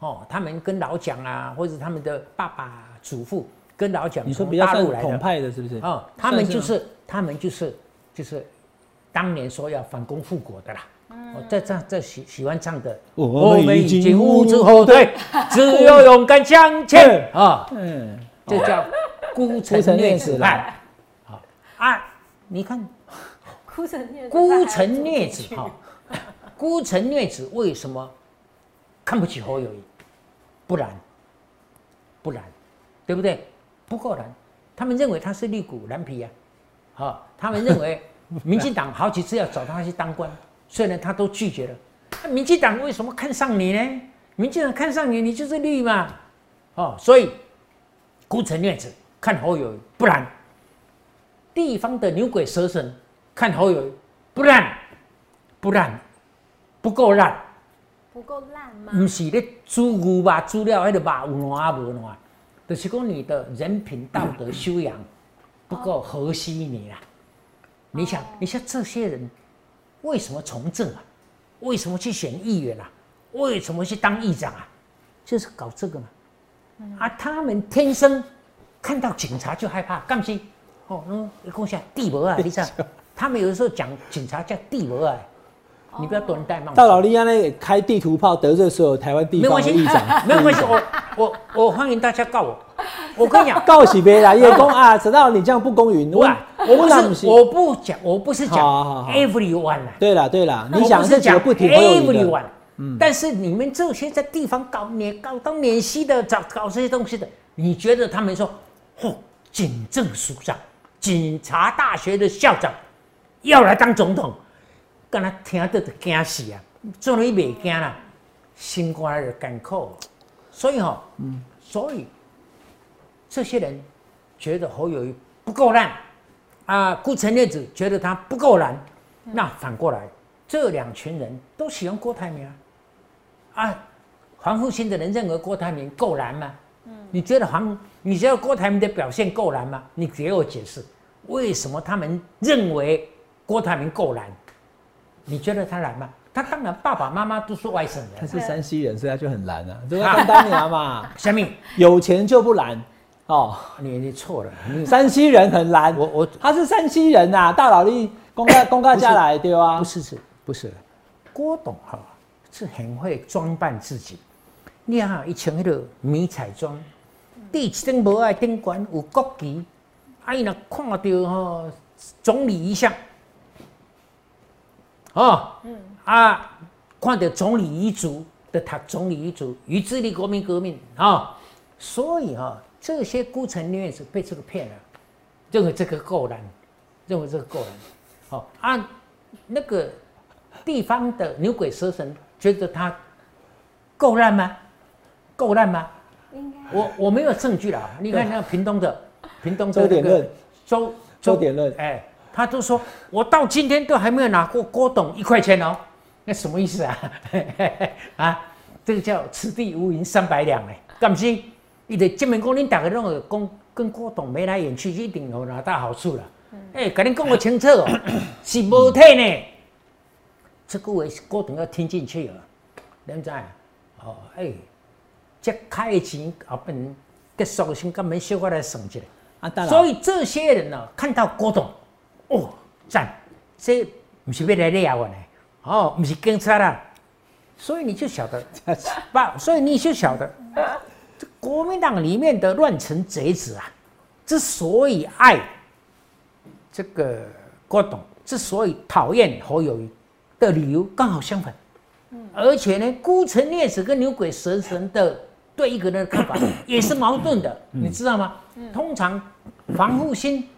嗯，哦，他们跟老蒋啊，或者他们的爸爸、祖父跟老蒋
你说
从
比较算
大陆来的
统派的，是不是？
哦，他们就
算
是他们就是就是当年说要反攻复国的啦。哦，在这这喜喜欢唱的，
我们已经
无之后退，[laughs] 只有勇敢向前啊！
嗯，
这叫孤
孤
城孽
子。
好啊，你看
孤城孽子
孤城孽子哈，孤城孽子为什么看不起侯友谊？不然，不然，对不对？不够然，他们认为他是绿骨蓝皮啊，好、他们认为 [laughs] 民进党好几次要找他去当官，虽然他都拒绝了。那民进党为什么看上你呢？民进党看上你，你就是绿嘛，哦，所以孤城孽子看侯友，不然地方的牛鬼蛇神看侯友，不然不然不够烂。
不够烂吗？
不是咧煮牛肉煮了迄个肉有烂无烂，就是讲你的人品道德修养不够合适你啦。你想，你像这些人为什么从政啊？为什么去选议员啊？为什么去当议长啊？就是搞这个嘛。啊，他们天生看到警察就害怕，干是？哦，嗯，你讲下地魔啊，你知道？[laughs] 他们有的时候讲警察叫地魔啊，你不要多人戴帽子。
大老利亚那开地图炮得罪所有台湾地方的议长，[laughs]
没有关系，我我我欢迎大家告我。我跟你讲，[laughs]
告喜别啦，叶公啊，知道你这样不公允，我
我不是我不讲，我不是讲 everyone 啊，
对了对了，你
我
想这
不是讲
不挺侯友宜的
，everyone，但是你们这些在地方搞年搞当年息的，找搞这些东西的，你觉得他们说，嚯，警政署长、警察大学的校长要来当总统，跟他听到就惊死啊！做了一袂惊啦，心肝就干苦。所以哈，嗯，所以这些人觉得侯友谊不够烂啊，顾成烈子觉得他不够烂，那反过来，这两群人都喜欢郭台铭啊，啊，黄复兴的人认为郭台铭够烂吗？你觉得黄，你觉得郭台铭的表现够烂吗？你给我解释，为什么他们认为郭台铭够烂？你觉得他蓝吗？他当然爸爸妈妈都是外省人，
他是山西人，所以他就很蓝啊，这个看当年嘛，[laughs]
下面
有钱就不蓝哦，
你你错了，你
山西人很蓝，
我我
他是山西人呐，大老力公开公开下来对吧？
不是是，不是，郭董哈是很会装扮自己，你看一穿那个迷彩装，第一顶帽爱顶冠有国旗，啊伊若看到哈总理一像，哦，嗯。啊，看到总理遗嘱的他总理遗嘱与智利国民革命啊，所以哈这些孤城女子被这个骗了，认为这个够难，认为这个够难，好按那个地方的牛鬼蛇神觉得他够烂吗？够烂吗？
应该。
我我没有证据啦，你看那个屏东的屏东的
周
那个
点论。
周
周点论。
哎，他都说我到今天都还没有拿过郭董一块钱哦，那什么意思啊？[laughs] 啊，这个叫此地无银三百两哎，干不是？你得证明讲恁大家拢个讲跟郭董眉来眼去，一定有拿到好处了。哎，跟你讲个清楚哦，[laughs] 是无体呢。这个话郭董要听进去哦，你知道？哦，哎，这开的钱后边结束的先，根本小可来算一下。
啊，大佬，
所以这些人呢、看到郭董，哦，赞，这不是要来猎我呢，哦，不是警察啦，所以你就晓得，[laughs] 不，所以你就晓得，这国民党里面的乱臣贼子啊，之所以爱这个郭董，之所以讨厌侯友谊的理由刚好相反。而且呢，孤臣烈子跟牛鬼蛇神的对一个人的看法也是矛盾的，你知道吗？通常防护心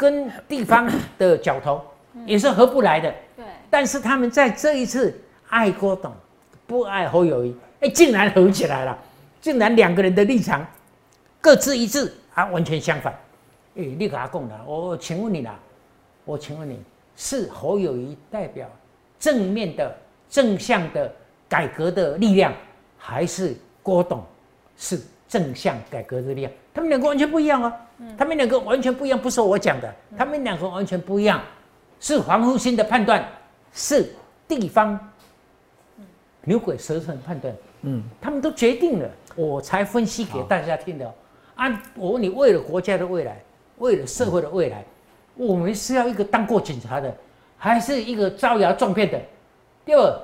跟地方的角头也是合不来的，
对，
但是他们在这一次爱郭董，不爱侯友谊，哎，竟然合起来了，竟然两个人的立场各自一致啊，完全相反。哎，你给他讲了，我请问你啦，我请问你是侯友谊代表正面的、正向的改革的力量，还是郭董是正向改革的力量？他们两个完全不一样哦，他们两个完全不一样，不是我讲的，他们两个完全不一样，是黄复兴的判断，是地方牛鬼蛇神判断，
嗯，
他们都决定了，我才分析给大家听的哦。啊，我问你，为了国家的未来，为了社会的未来，我们是要一个当过警察的，还是一个招摇撞骗的？第二，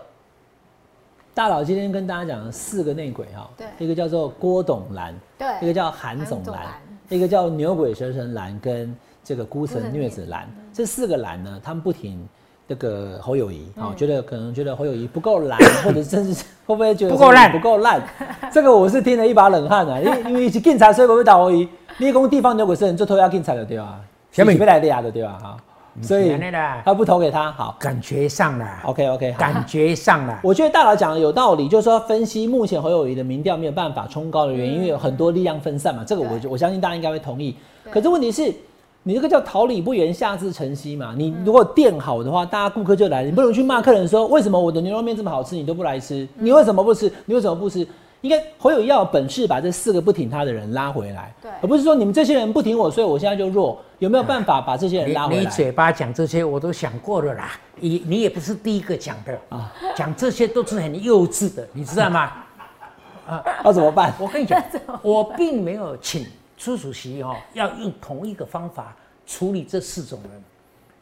大佬今天跟大家讲了四个内鬼哈，
对
一个叫做郭董蓝，
对
一个叫韩总蓝
韩总蓝，
一个叫牛鬼蛇神蓝，跟这个孤神虐子蓝，
嗯
这四个蓝呢，他们不停这个侯友谊
嗯
啊，觉得可能觉得侯友谊不够蓝，或者甚至 [laughs] 会不会觉得
不够烂
不够烂？这个我是听了一把冷汗啊，因为 [laughs] 因为是警察，所以我会打侯友谊。你讲地方牛鬼蛇神就偷要警察的对吧？
什么
是被来的呀的对吧？哈，所以他不投给他，好。
感觉上了
，，OK OK，
感觉上了，
我觉得大佬讲的有道理，就是说分析目前侯友谊的民调没有办法冲高的原因，因为有很多力量分散嘛，这个我
对。
我相信大家应该会同意。可是问题是，你这个叫桃李不言，下自成蹊嘛。你如果店好的话，大家顾客就来，你不能去骂客人说为什么我的牛肉面这么好吃，你都不来吃，你为什么不吃？你为什么不吃？应该侯友要有本事把这四个不挺他的人拉回来，
对
而不是说你们这些人不挺我，所以我现在就弱。有没有办法把这些人拉回来？
你你嘴巴讲这些我都想过了啦，你你也不是第一个讲的
啊
啊，讲这些都是很幼稚的，你知道吗？[laughs]
要怎么办？
我跟你讲，[laughs] 我并没有请朱主席哦，要用同一个方法处理这四种人，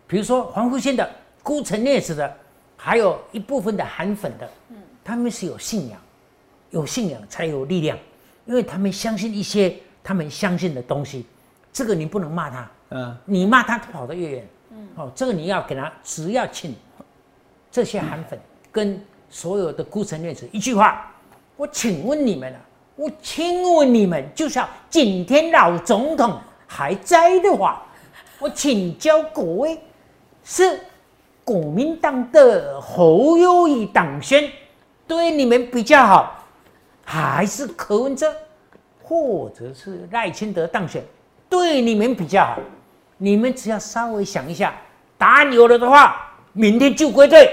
比如说黄复兴的、孤城烈子的，还有一部分的韩粉的，他们是有信仰，有信仰才有力量，因为他们相信一些他们相信的东西，这个你不能骂他，
嗯，
你骂他跑得越远。嗯，哦，这个你要给他，只要请这些韩粉跟所有的孤城烈子一句话，我请问你们啊，我请问你们，就是要景天老总统还在的话，我请教各位，是国民党的侯友谊党宣对你们比较好，还是柯文哲或者是赖清德当选对你们比较好？你们只要稍微想一下，答案有了的话，明天就归队。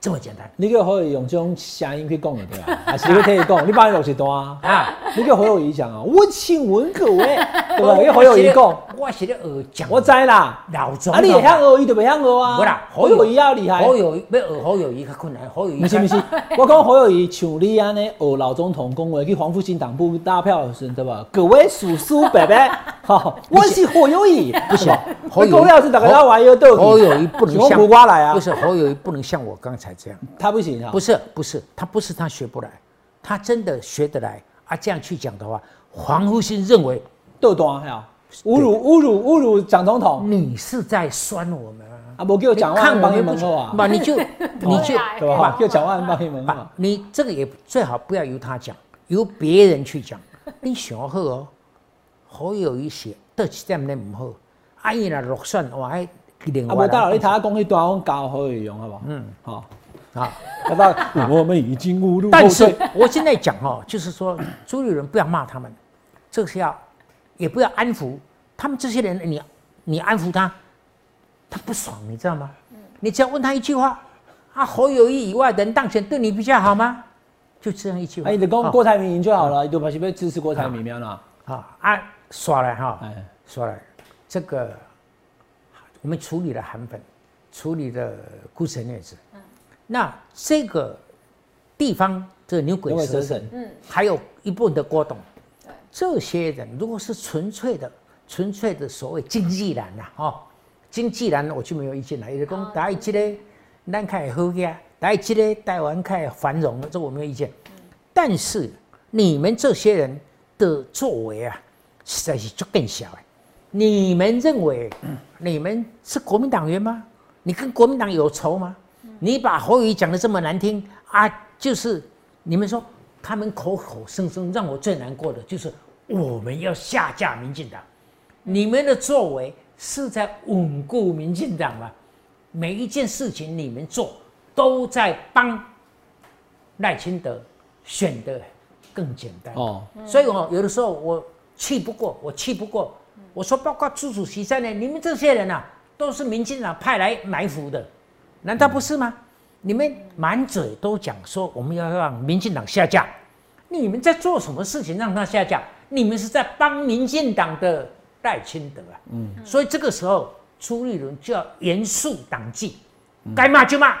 这么简单。
你叫可以用这种声音去讲的对吧？还 [laughs] 是你可以讲，你把你录一段啊？啊，你叫侯友谊讲啊，我请问各位，[laughs] 对吧？你侯友谊讲，
我是咧学讲，
我知啦，
老总
啊，你也向学，伊就袂向学啊。
不啦，
侯友谊要厉害。
侯友谊要学侯友谊较困难，侯友谊
不是不是，我讲侯友谊像你安尼学老总统讲话，去黄复兴党部拉票是对吧？各位叔叔伯伯，[laughs] 好，我是侯友谊，
不行，
侯友谊是大家要玩一个
侯友谊不能像
我来啊，
不是侯友谊不能像我刚才这样，
他不行啊，
不是不是，他不是他学不来，他真的学得来啊。这样去讲的话，黄复兴认为
斗端还有侮辱侮辱侮辱蒋总统，
你是在酸我们
啊！我给我讲万 [laughs] 帮你门后啊，
嘛你就你就
对吧？给我讲万帮你门后，
你这个也最好不要由他讲，由别人去讲。[laughs] 你想好哦，好有一些得起点咧唔好，阿姨啦落选我还另外。
啊，不，大佬你睇下讲去端我教好有用好不好？嗯，好。
啊，
好吧，我们已经误入。
但是我现在讲哦，就是说朱立伦不要骂他们，这是要，也不要安抚他们这些人。你你安抚他，他不爽，你知道吗？你只要问他一句话，啊，侯友谊以外的人当选对你比较好吗？就这样一句话。
哎，你讲郭台铭赢就好了，你都不是不支持郭台铭了啦？
啊啊，耍来哈，哎，刷来，这个我们处理了韩粉，处理了孤城女子。那这个地方的牛鬼蛇神，嗯，还有一部分的郭董，这些人如果是纯粹的、纯粹的所谓经济人呐，哦，经济人我就没有意见了。有的讲台积嘞，咱开好家，台积嘞台湾开繁荣了，这我没有意见。但是你们这些人的作为啊，实在是就更小了。你们认为你们是国民党员吗？你跟国民党有仇吗？你把侯友讲的这么难听啊，就是你们说他们口口声声让我最难过的就是我们要下架民进党，你们的作为是在稳固民进党吗？每一件事情你们做都在帮赖清德选的更简单哦，所以我有的时候我气不过，我气不过，我说包括朱主席在内，你们这些人呐，都是民进党派来埋伏的。难道不是吗？你们满嘴都讲说我们要让民进党下架，你们在做什么事情让他下架？你们是在帮民进党的戴清德啊！嗯，所以这个时候朱立伦就要严肃党纪，该骂就骂，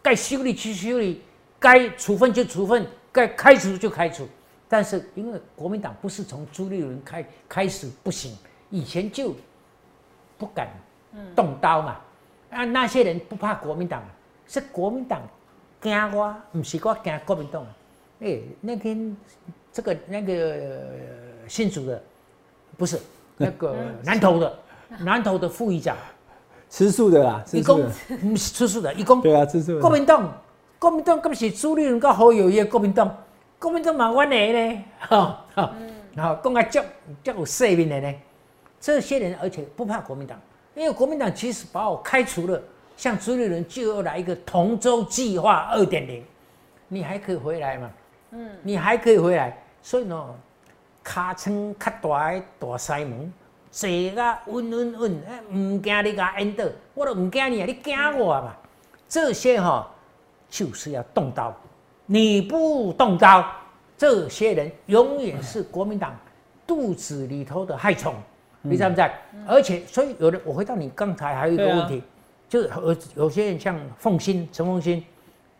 该修理去修理，该处分就处分，该开除就开除。但是因为国民党不是从朱立伦开开始不行，以前就不敢动刀嘛。啊，那些人不怕国民党，是国民党惊我，不是我惊国民党。哎，那天这个那个新竹的，不是那个南投的，南投的副议长，
吃素的啦，
一共吃素的，一共
对啊，吃素的。
国民党，国民党根是朱立伦跟侯友谊，国民党，国民党蛮冤的呢，哈，然后讲啊，叫叫有色面的呢，这些人而且不怕国民党。因为国民党其实把我开除了，像朱立伦就要来一个同舟计划二点零，你还可以回来嘛？嗯，你还可以回来。所以呢，卡称卡大的大西门，坐个稳稳稳，哎，唔惊你甲淹到，我都唔惊你啊，你惊我嘛？这些哈就是要动刀，你不动刀，这些人永远是国民党肚子里头的害虫。你在不在？而且，所以有的，我回到你刚才还有一个问题，就是有有些人像凤新、陈凤新，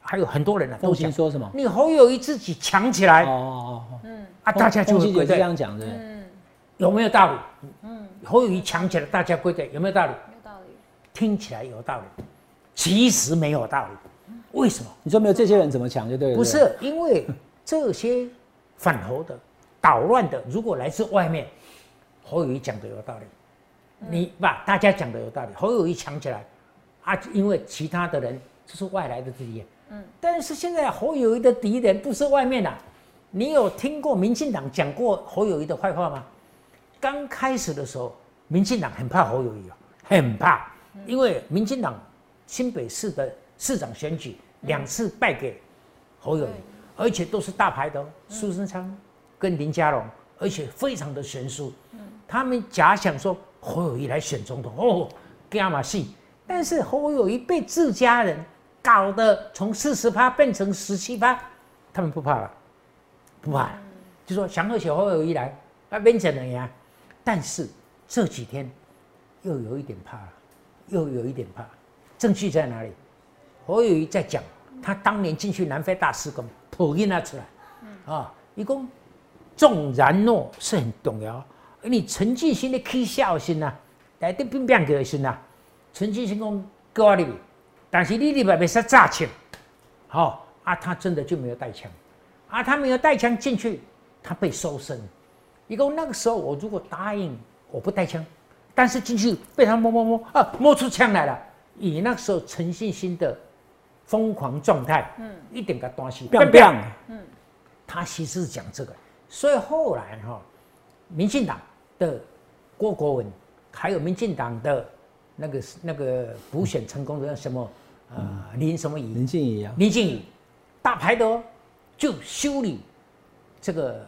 还有很多人呢，
都想说什么？
你侯友谊自己强起来，哦哦哦，嗯，啊，大家就会
归队，这样讲的，嗯，
有没有道理？嗯，侯友谊抢起来，大家归队，有没有道理？
有道理，
听起来有道理，其实没有道理。为什么？
你说没有这些人怎么抢就对了？
不是，因为这些反侯的、捣乱的，如果来自外面。侯友谊讲的有道理，你把大家讲的有道理。侯友谊抢起来。啊，因为其他的人就是外来的敌人。嗯，但是现在侯友谊的敌人不是外面的，你有听过民进党讲过侯友谊的坏话吗？刚开始的时候，民进党很怕侯友谊哦，很怕，因为民进党新北市的市长选举两次败给侯友谊，而且都是大牌的哦，苏贞昌跟林佳龙，而且非常的悬殊。他们假想说侯友谊来选总统哦，干嘛戏？但是侯友谊被自家人搞得从四十趴变成十七趴，他们不怕了，不怕了，就说想和小侯友谊来，那，变成了呀。但是这几天又有一点怕了，又有一点怕。证据在哪里？侯友谊在讲他当年进去南非大施工，普音拿出来，啊，一共重然诺是很重要。而你陈进兴的起笑心呐，来得变变个心呐。陈进兴讲给我里，但是你里边没是炸枪，好啊，他真的就没有带枪，啊，他没有带枪进去，他被搜身。一共那个时候，我如果答应我不带枪，但是进去被他摸摸摸啊，摸出枪来了。以那个时候陈信兴的疯狂状态，嗯，一点个东西
，biang biang，
嗯，他其实是讲这个，所以后来哈，民进党。的郭国文，还有民进党的那个那个补选成功的什么呃林什么仪
林静怡啊，
林静怡大牌的哦，就修理这个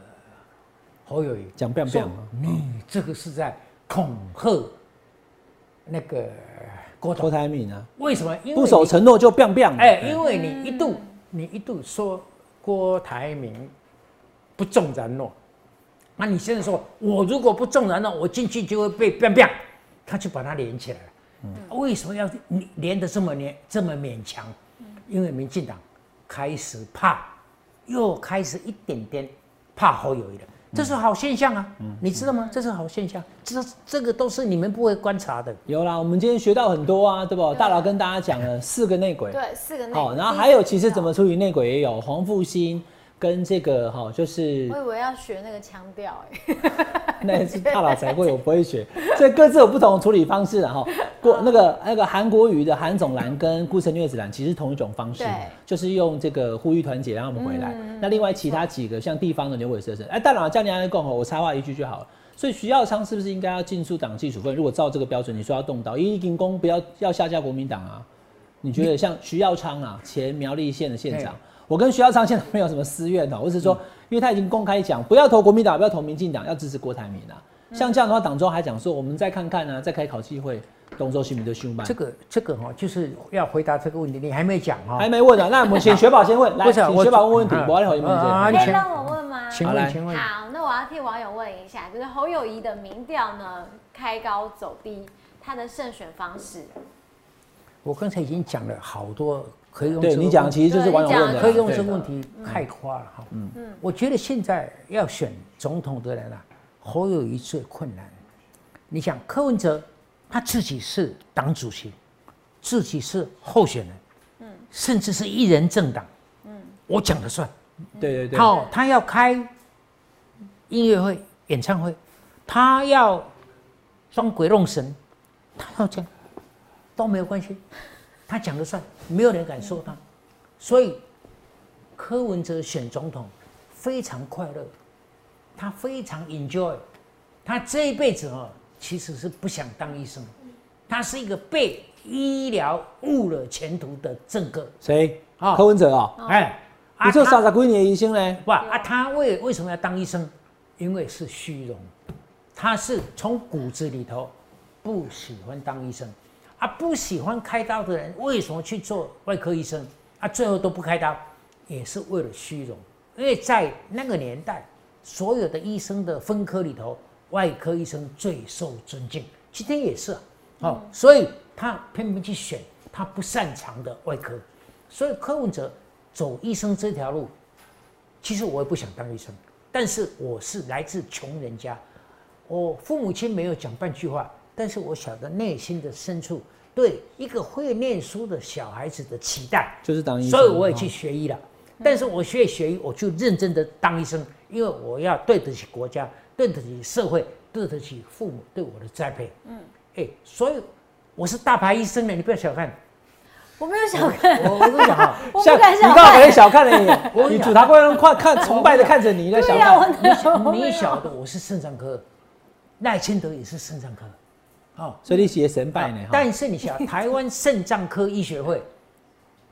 侯友谊
讲变变
你这个是在恐吓那个郭
郭台铭啊？
为什么？
不守承诺就变变
哎，因为你一度你一度说郭台铭不重承诺。那你现在说，我如果不重燃了，我进去就会被 biang biang，他就把它连起来了。嗯，为什么要连的这么连这么勉强？因为民进党开始怕，又开始一点点怕侯友谊了，这是好现象啊。嗯，你知道吗？这是好现象，这这个都是你们不会观察的。
有啦，我们今天学到很多啊，对不？大佬跟大家讲了四个内鬼，
对，四个内。好，
然后还有其实怎么处理内鬼也有黄复兴。跟这个哈，就是
我以为要学那个腔调哎，[laughs]
那是大佬才会，我不会学，[laughs] 所以各自有不同的处理方式然后过那个那个韩国语的韩总兰跟顾城虐子兰其实同一种方式，就是用这个呼吁团结让他们回来。那另外其他几个像地方的牛尾蛇神，哎，大佬叫你来共和，我插话一句就好了。所以徐耀昌是不是应该要进出党纪处分？如果照这个标准，你说要动刀，一进攻不要要下架国民党啊？你觉得像徐耀昌啊，前苗栗县的县长？我跟徐耀昌现在没有什么私怨的，我是说，因为他已经公开讲，不要投国民党，不要投民进党，要支持郭台铭啊。像这样的话，党中还讲说，我们再看看呢，再开考纪会，东周新民的凶办。
这个这个哈，就是要回答这个问题，你还没讲哈，
还没问啊。那我们请雪宝先问，来，请雪宝问问题，我来回应
问题。可以让我问吗？
请问，请问。
好，那我要替网友问一下，就是侯友谊的民调呢，开高走低，他的胜选方式。
我刚才已经讲了好多。可以用
对你讲，其实就是网友问的，
可以用这个问题概括了哈。嗯嗯，我觉得现在要选总统的人啊，侯友谊最困难。你想柯文哲他自己是党主席，自己是候选人，嗯，甚至是一人政党，嗯，我讲了算。
对对对。
好，他要开音乐会、演唱会，他要装鬼弄神，他要这样都没有关系。他讲了算，没有人敢说他，所以柯文哲选总统非常快乐，他非常 enjoy，他这一辈子哦其实是不想当医生，他是一个被医疗误了前途的政客。
谁啊？柯文哲啊？哎，你做三十几年的医生呢？
不啊，他为为什么要当医生？因为是虚荣，他是从骨子里头不喜欢当医生。他不喜欢开刀的人，为什么去做外科医生？啊，最后都不开刀，也是为了虚荣。因为在那个年代，所有的医生的分科里头，外科医生最受尊敬。今天也是啊，哦，所以他偏偏去选他不擅长的外科。所以柯文哲走医生这条路，其实我也不想当医生，但是我是来自穷人家，我父母亲没有讲半句话。但是我晓得内心的深处对一个会念书的小孩子的期待，
就是当医
生，所以我也去学医了。但是我学学医，我就认真的当医生，因为我要对得起国家，对得起社会，对得起父母对我的栽培。嗯，哎，所以我是大牌医生呢，你不要小看。
我没有小看，
我我跟你讲哈，[laughs]
我不敢小看。
你刚才小看了你，你主塔官人看看崇拜的看着你，在小看。
你你晓得我是肾脏科。赖清德也是肾脏科，
哦，所以你写神拜呢？
但是你想，台湾肾脏科医学会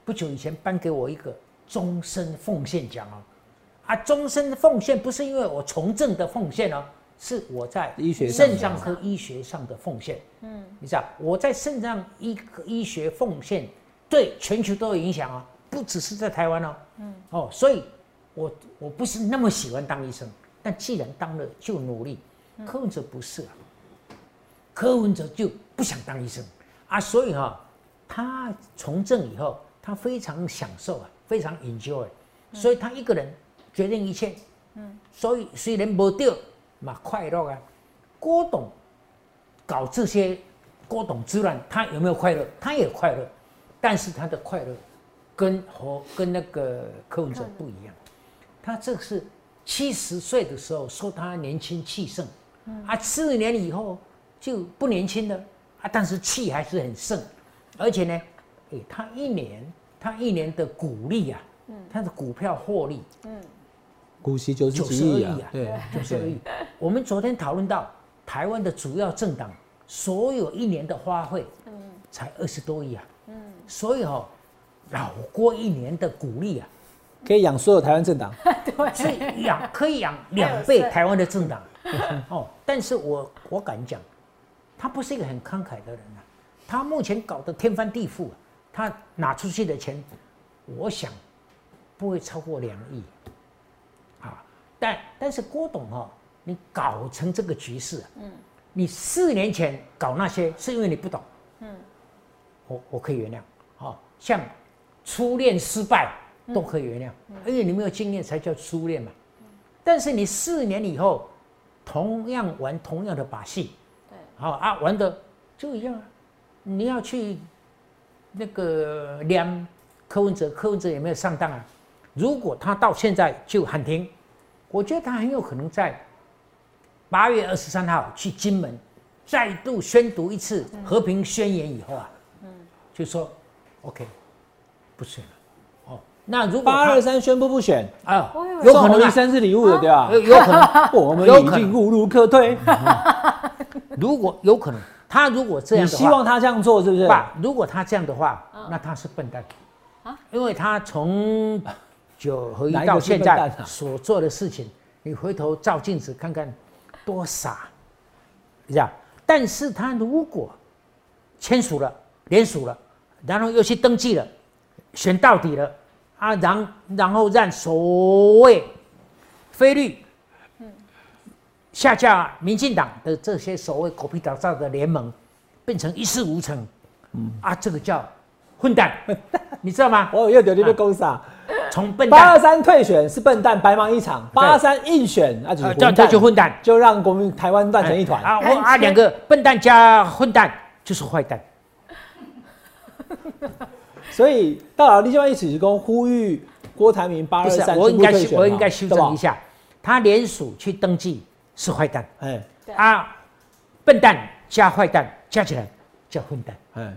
不久以前颁给我一个终身奉献奖哦，啊，终身奉献不是因为我从政的奉献哦，是我在
医学
肾脏科医学上的奉献。嗯，你知道我在肾脏医医学奉献对全球都有影响啊，不只是在台湾哦。嗯，哦，所以我我不是那么喜欢当医生，但既然当了就努力。柯文哲不是啊，柯文哲就不想当医生。啊，所以哈，他从政以后，他非常享受啊，非常 enjoy，所以他一个人决定一切，嗯，所以虽然没掉嘛快乐啊，郭董搞这些郭董之乱，他有没有快乐？他也快乐，但是他的快乐跟和跟那个柯文哲不一样，他这是七十岁的时候说他年轻气盛。啊，四年以后就不年轻了。啊，但是气还是很盛，而且呢，哎，他一年他一年的股利啊，嗯，他的股票获利，嗯，
股息九十几亿啊，
对，九十二亿。我们昨天讨论到台湾的主要政党所有一年的花费，嗯，才二十多亿啊，嗯，所以哦，老郭一年的股利啊，
可以养所有台湾政党，[laughs]
对，
所以养可以养两倍台湾的政党。哦，但是我我敢讲，他不是一个很慷慨的人啊。他目前搞得天翻地覆啊，他拿出去的钱，我想不会超过两亿。啊，但但是郭董哈，你搞成这个局势，嗯，你四年前搞那些是因为你不懂，嗯，我我可以原谅，啊，像初恋失败都可以原谅，因为你没有经验才叫初恋嘛。但是你四年以后。同样玩同样的把戏，好啊，玩的就一样啊。你要去那个量柯文哲，柯文哲有没有上当啊？如果他到现在就喊停，我觉得他很有可能在八月二十三号去金门再度宣读一次和平宣言以后啊，嗯，就说 OK 不选了。那如果
八二三宣布不选
啊，有可能
生日礼物的对吧？
有可能，[laughs]
我们已经无路可退。[laughs]
如果有可能，他如果这样，你
希望他这样做是不是？
如果他这样的话，那他是笨蛋啊，因为他从九合一到现在所做的事情，你回头照镜子看看，多傻，这样。但是他如果签署了、联署了，然后又去登记了，选到底了。啊，然然后让所谓菲律下架民进党的这些所谓狗屁倒灶的联盟，变成一事无成。嗯，啊，这个叫混蛋，[laughs] 你知道吗？
我又有点被攻杀。
从笨
蛋八二三退选是笨蛋，白忙一场；八二三硬选，那就是混蛋，
就混蛋，
就让国民台湾乱成一团。
啊，我啊，两个笨蛋加混蛋就是坏蛋。[laughs]
所以，到了另外一起公呼吁郭台铭八二三
我应该我应该修正一下，他联署去登记是坏蛋，哎，啊，笨蛋加坏蛋加起来叫混蛋，哎，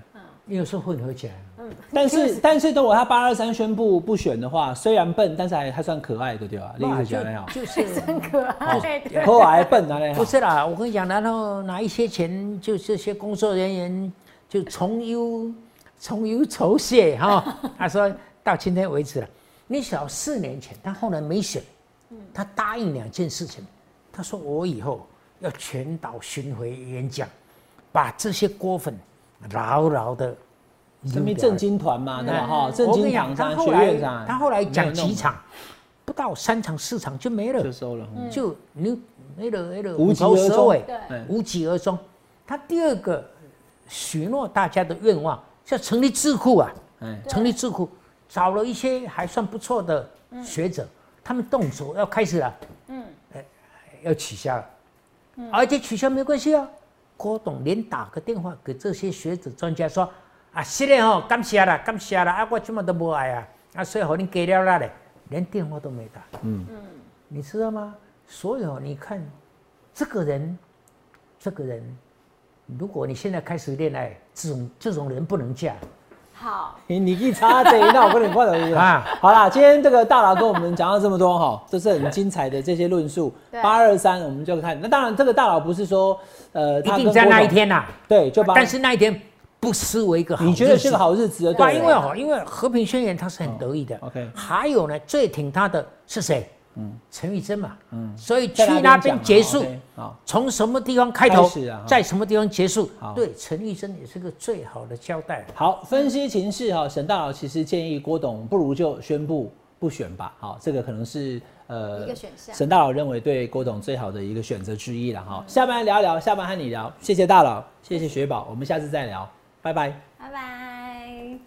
有时候混合起来，
嗯，但是但是，如果他八二三宣布不选的话，虽然笨，但是还还算可爱的，对吧？另一个讲没有，
就是。
很可爱，
可爱笨啊，
不是啦，我跟你讲，然后拿一些钱，就这些工作人员就从优。从忧酬谢哈，他说到今天为止了。你想四年前他后来没选，他答应两件事情。他说我以后要全岛巡回演讲，把这些锅粉牢牢的。
什么正经团嘛，对吧？哈，正经厂商、学院长，
他后来讲几场，不到三场四场就没了，
就收了，
就你那个那个无疾而终，无疾而终。他第二个许诺大家的愿望。像成立智库啊，成立智库，找了一些还算不错的学者，他们动手要开始了，嗯，要取消了，而且取消没关系啊。郭董连打个电话给这些学者专家说，啊，是的哦，感谢了，感谢了，啊，我怎么都不爱啊，啊，所以好你给了那嘞，连电话都没打，嗯嗯，你知道吗？所以哦，你看这个人，这个人。如果你现在开始恋爱，这种这种人不能嫁，
好，
你你一插这，那我跟你换了 [laughs] 啊。好啦，今天这个大佬跟我们讲到这么多哈，[laughs] 都是很精彩的这些论述。八二三，我们就看。那当然，这个大佬不是说呃，
一定在那一天呐。
对，就
但是那一天不失为一个好。
你觉得是个好日子？
对，因为哈，因为和平宣言他是很得意的。
OK。
还有呢，最挺他的是谁？嗯，陈玉珍嘛，嗯，所以去那边结束，从什么地方开头，在什么地方结束，对陈玉珍也是个最好的交代。
好，分析情势哈，沈大佬其实建议郭董不如就宣布不选吧，好，这个可能是
呃一个选项，
沈大佬认为对郭董最好的一个选择之一了哈。下班聊一聊，下班和你聊，谢谢大佬，谢谢雪宝，我们下次再聊，拜拜，
拜拜，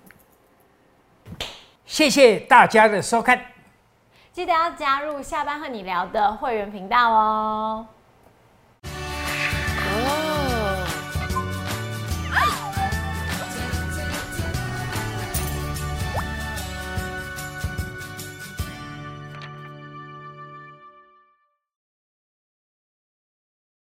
谢谢大家的收看。
记得要加入下班和你聊的会员频道哦。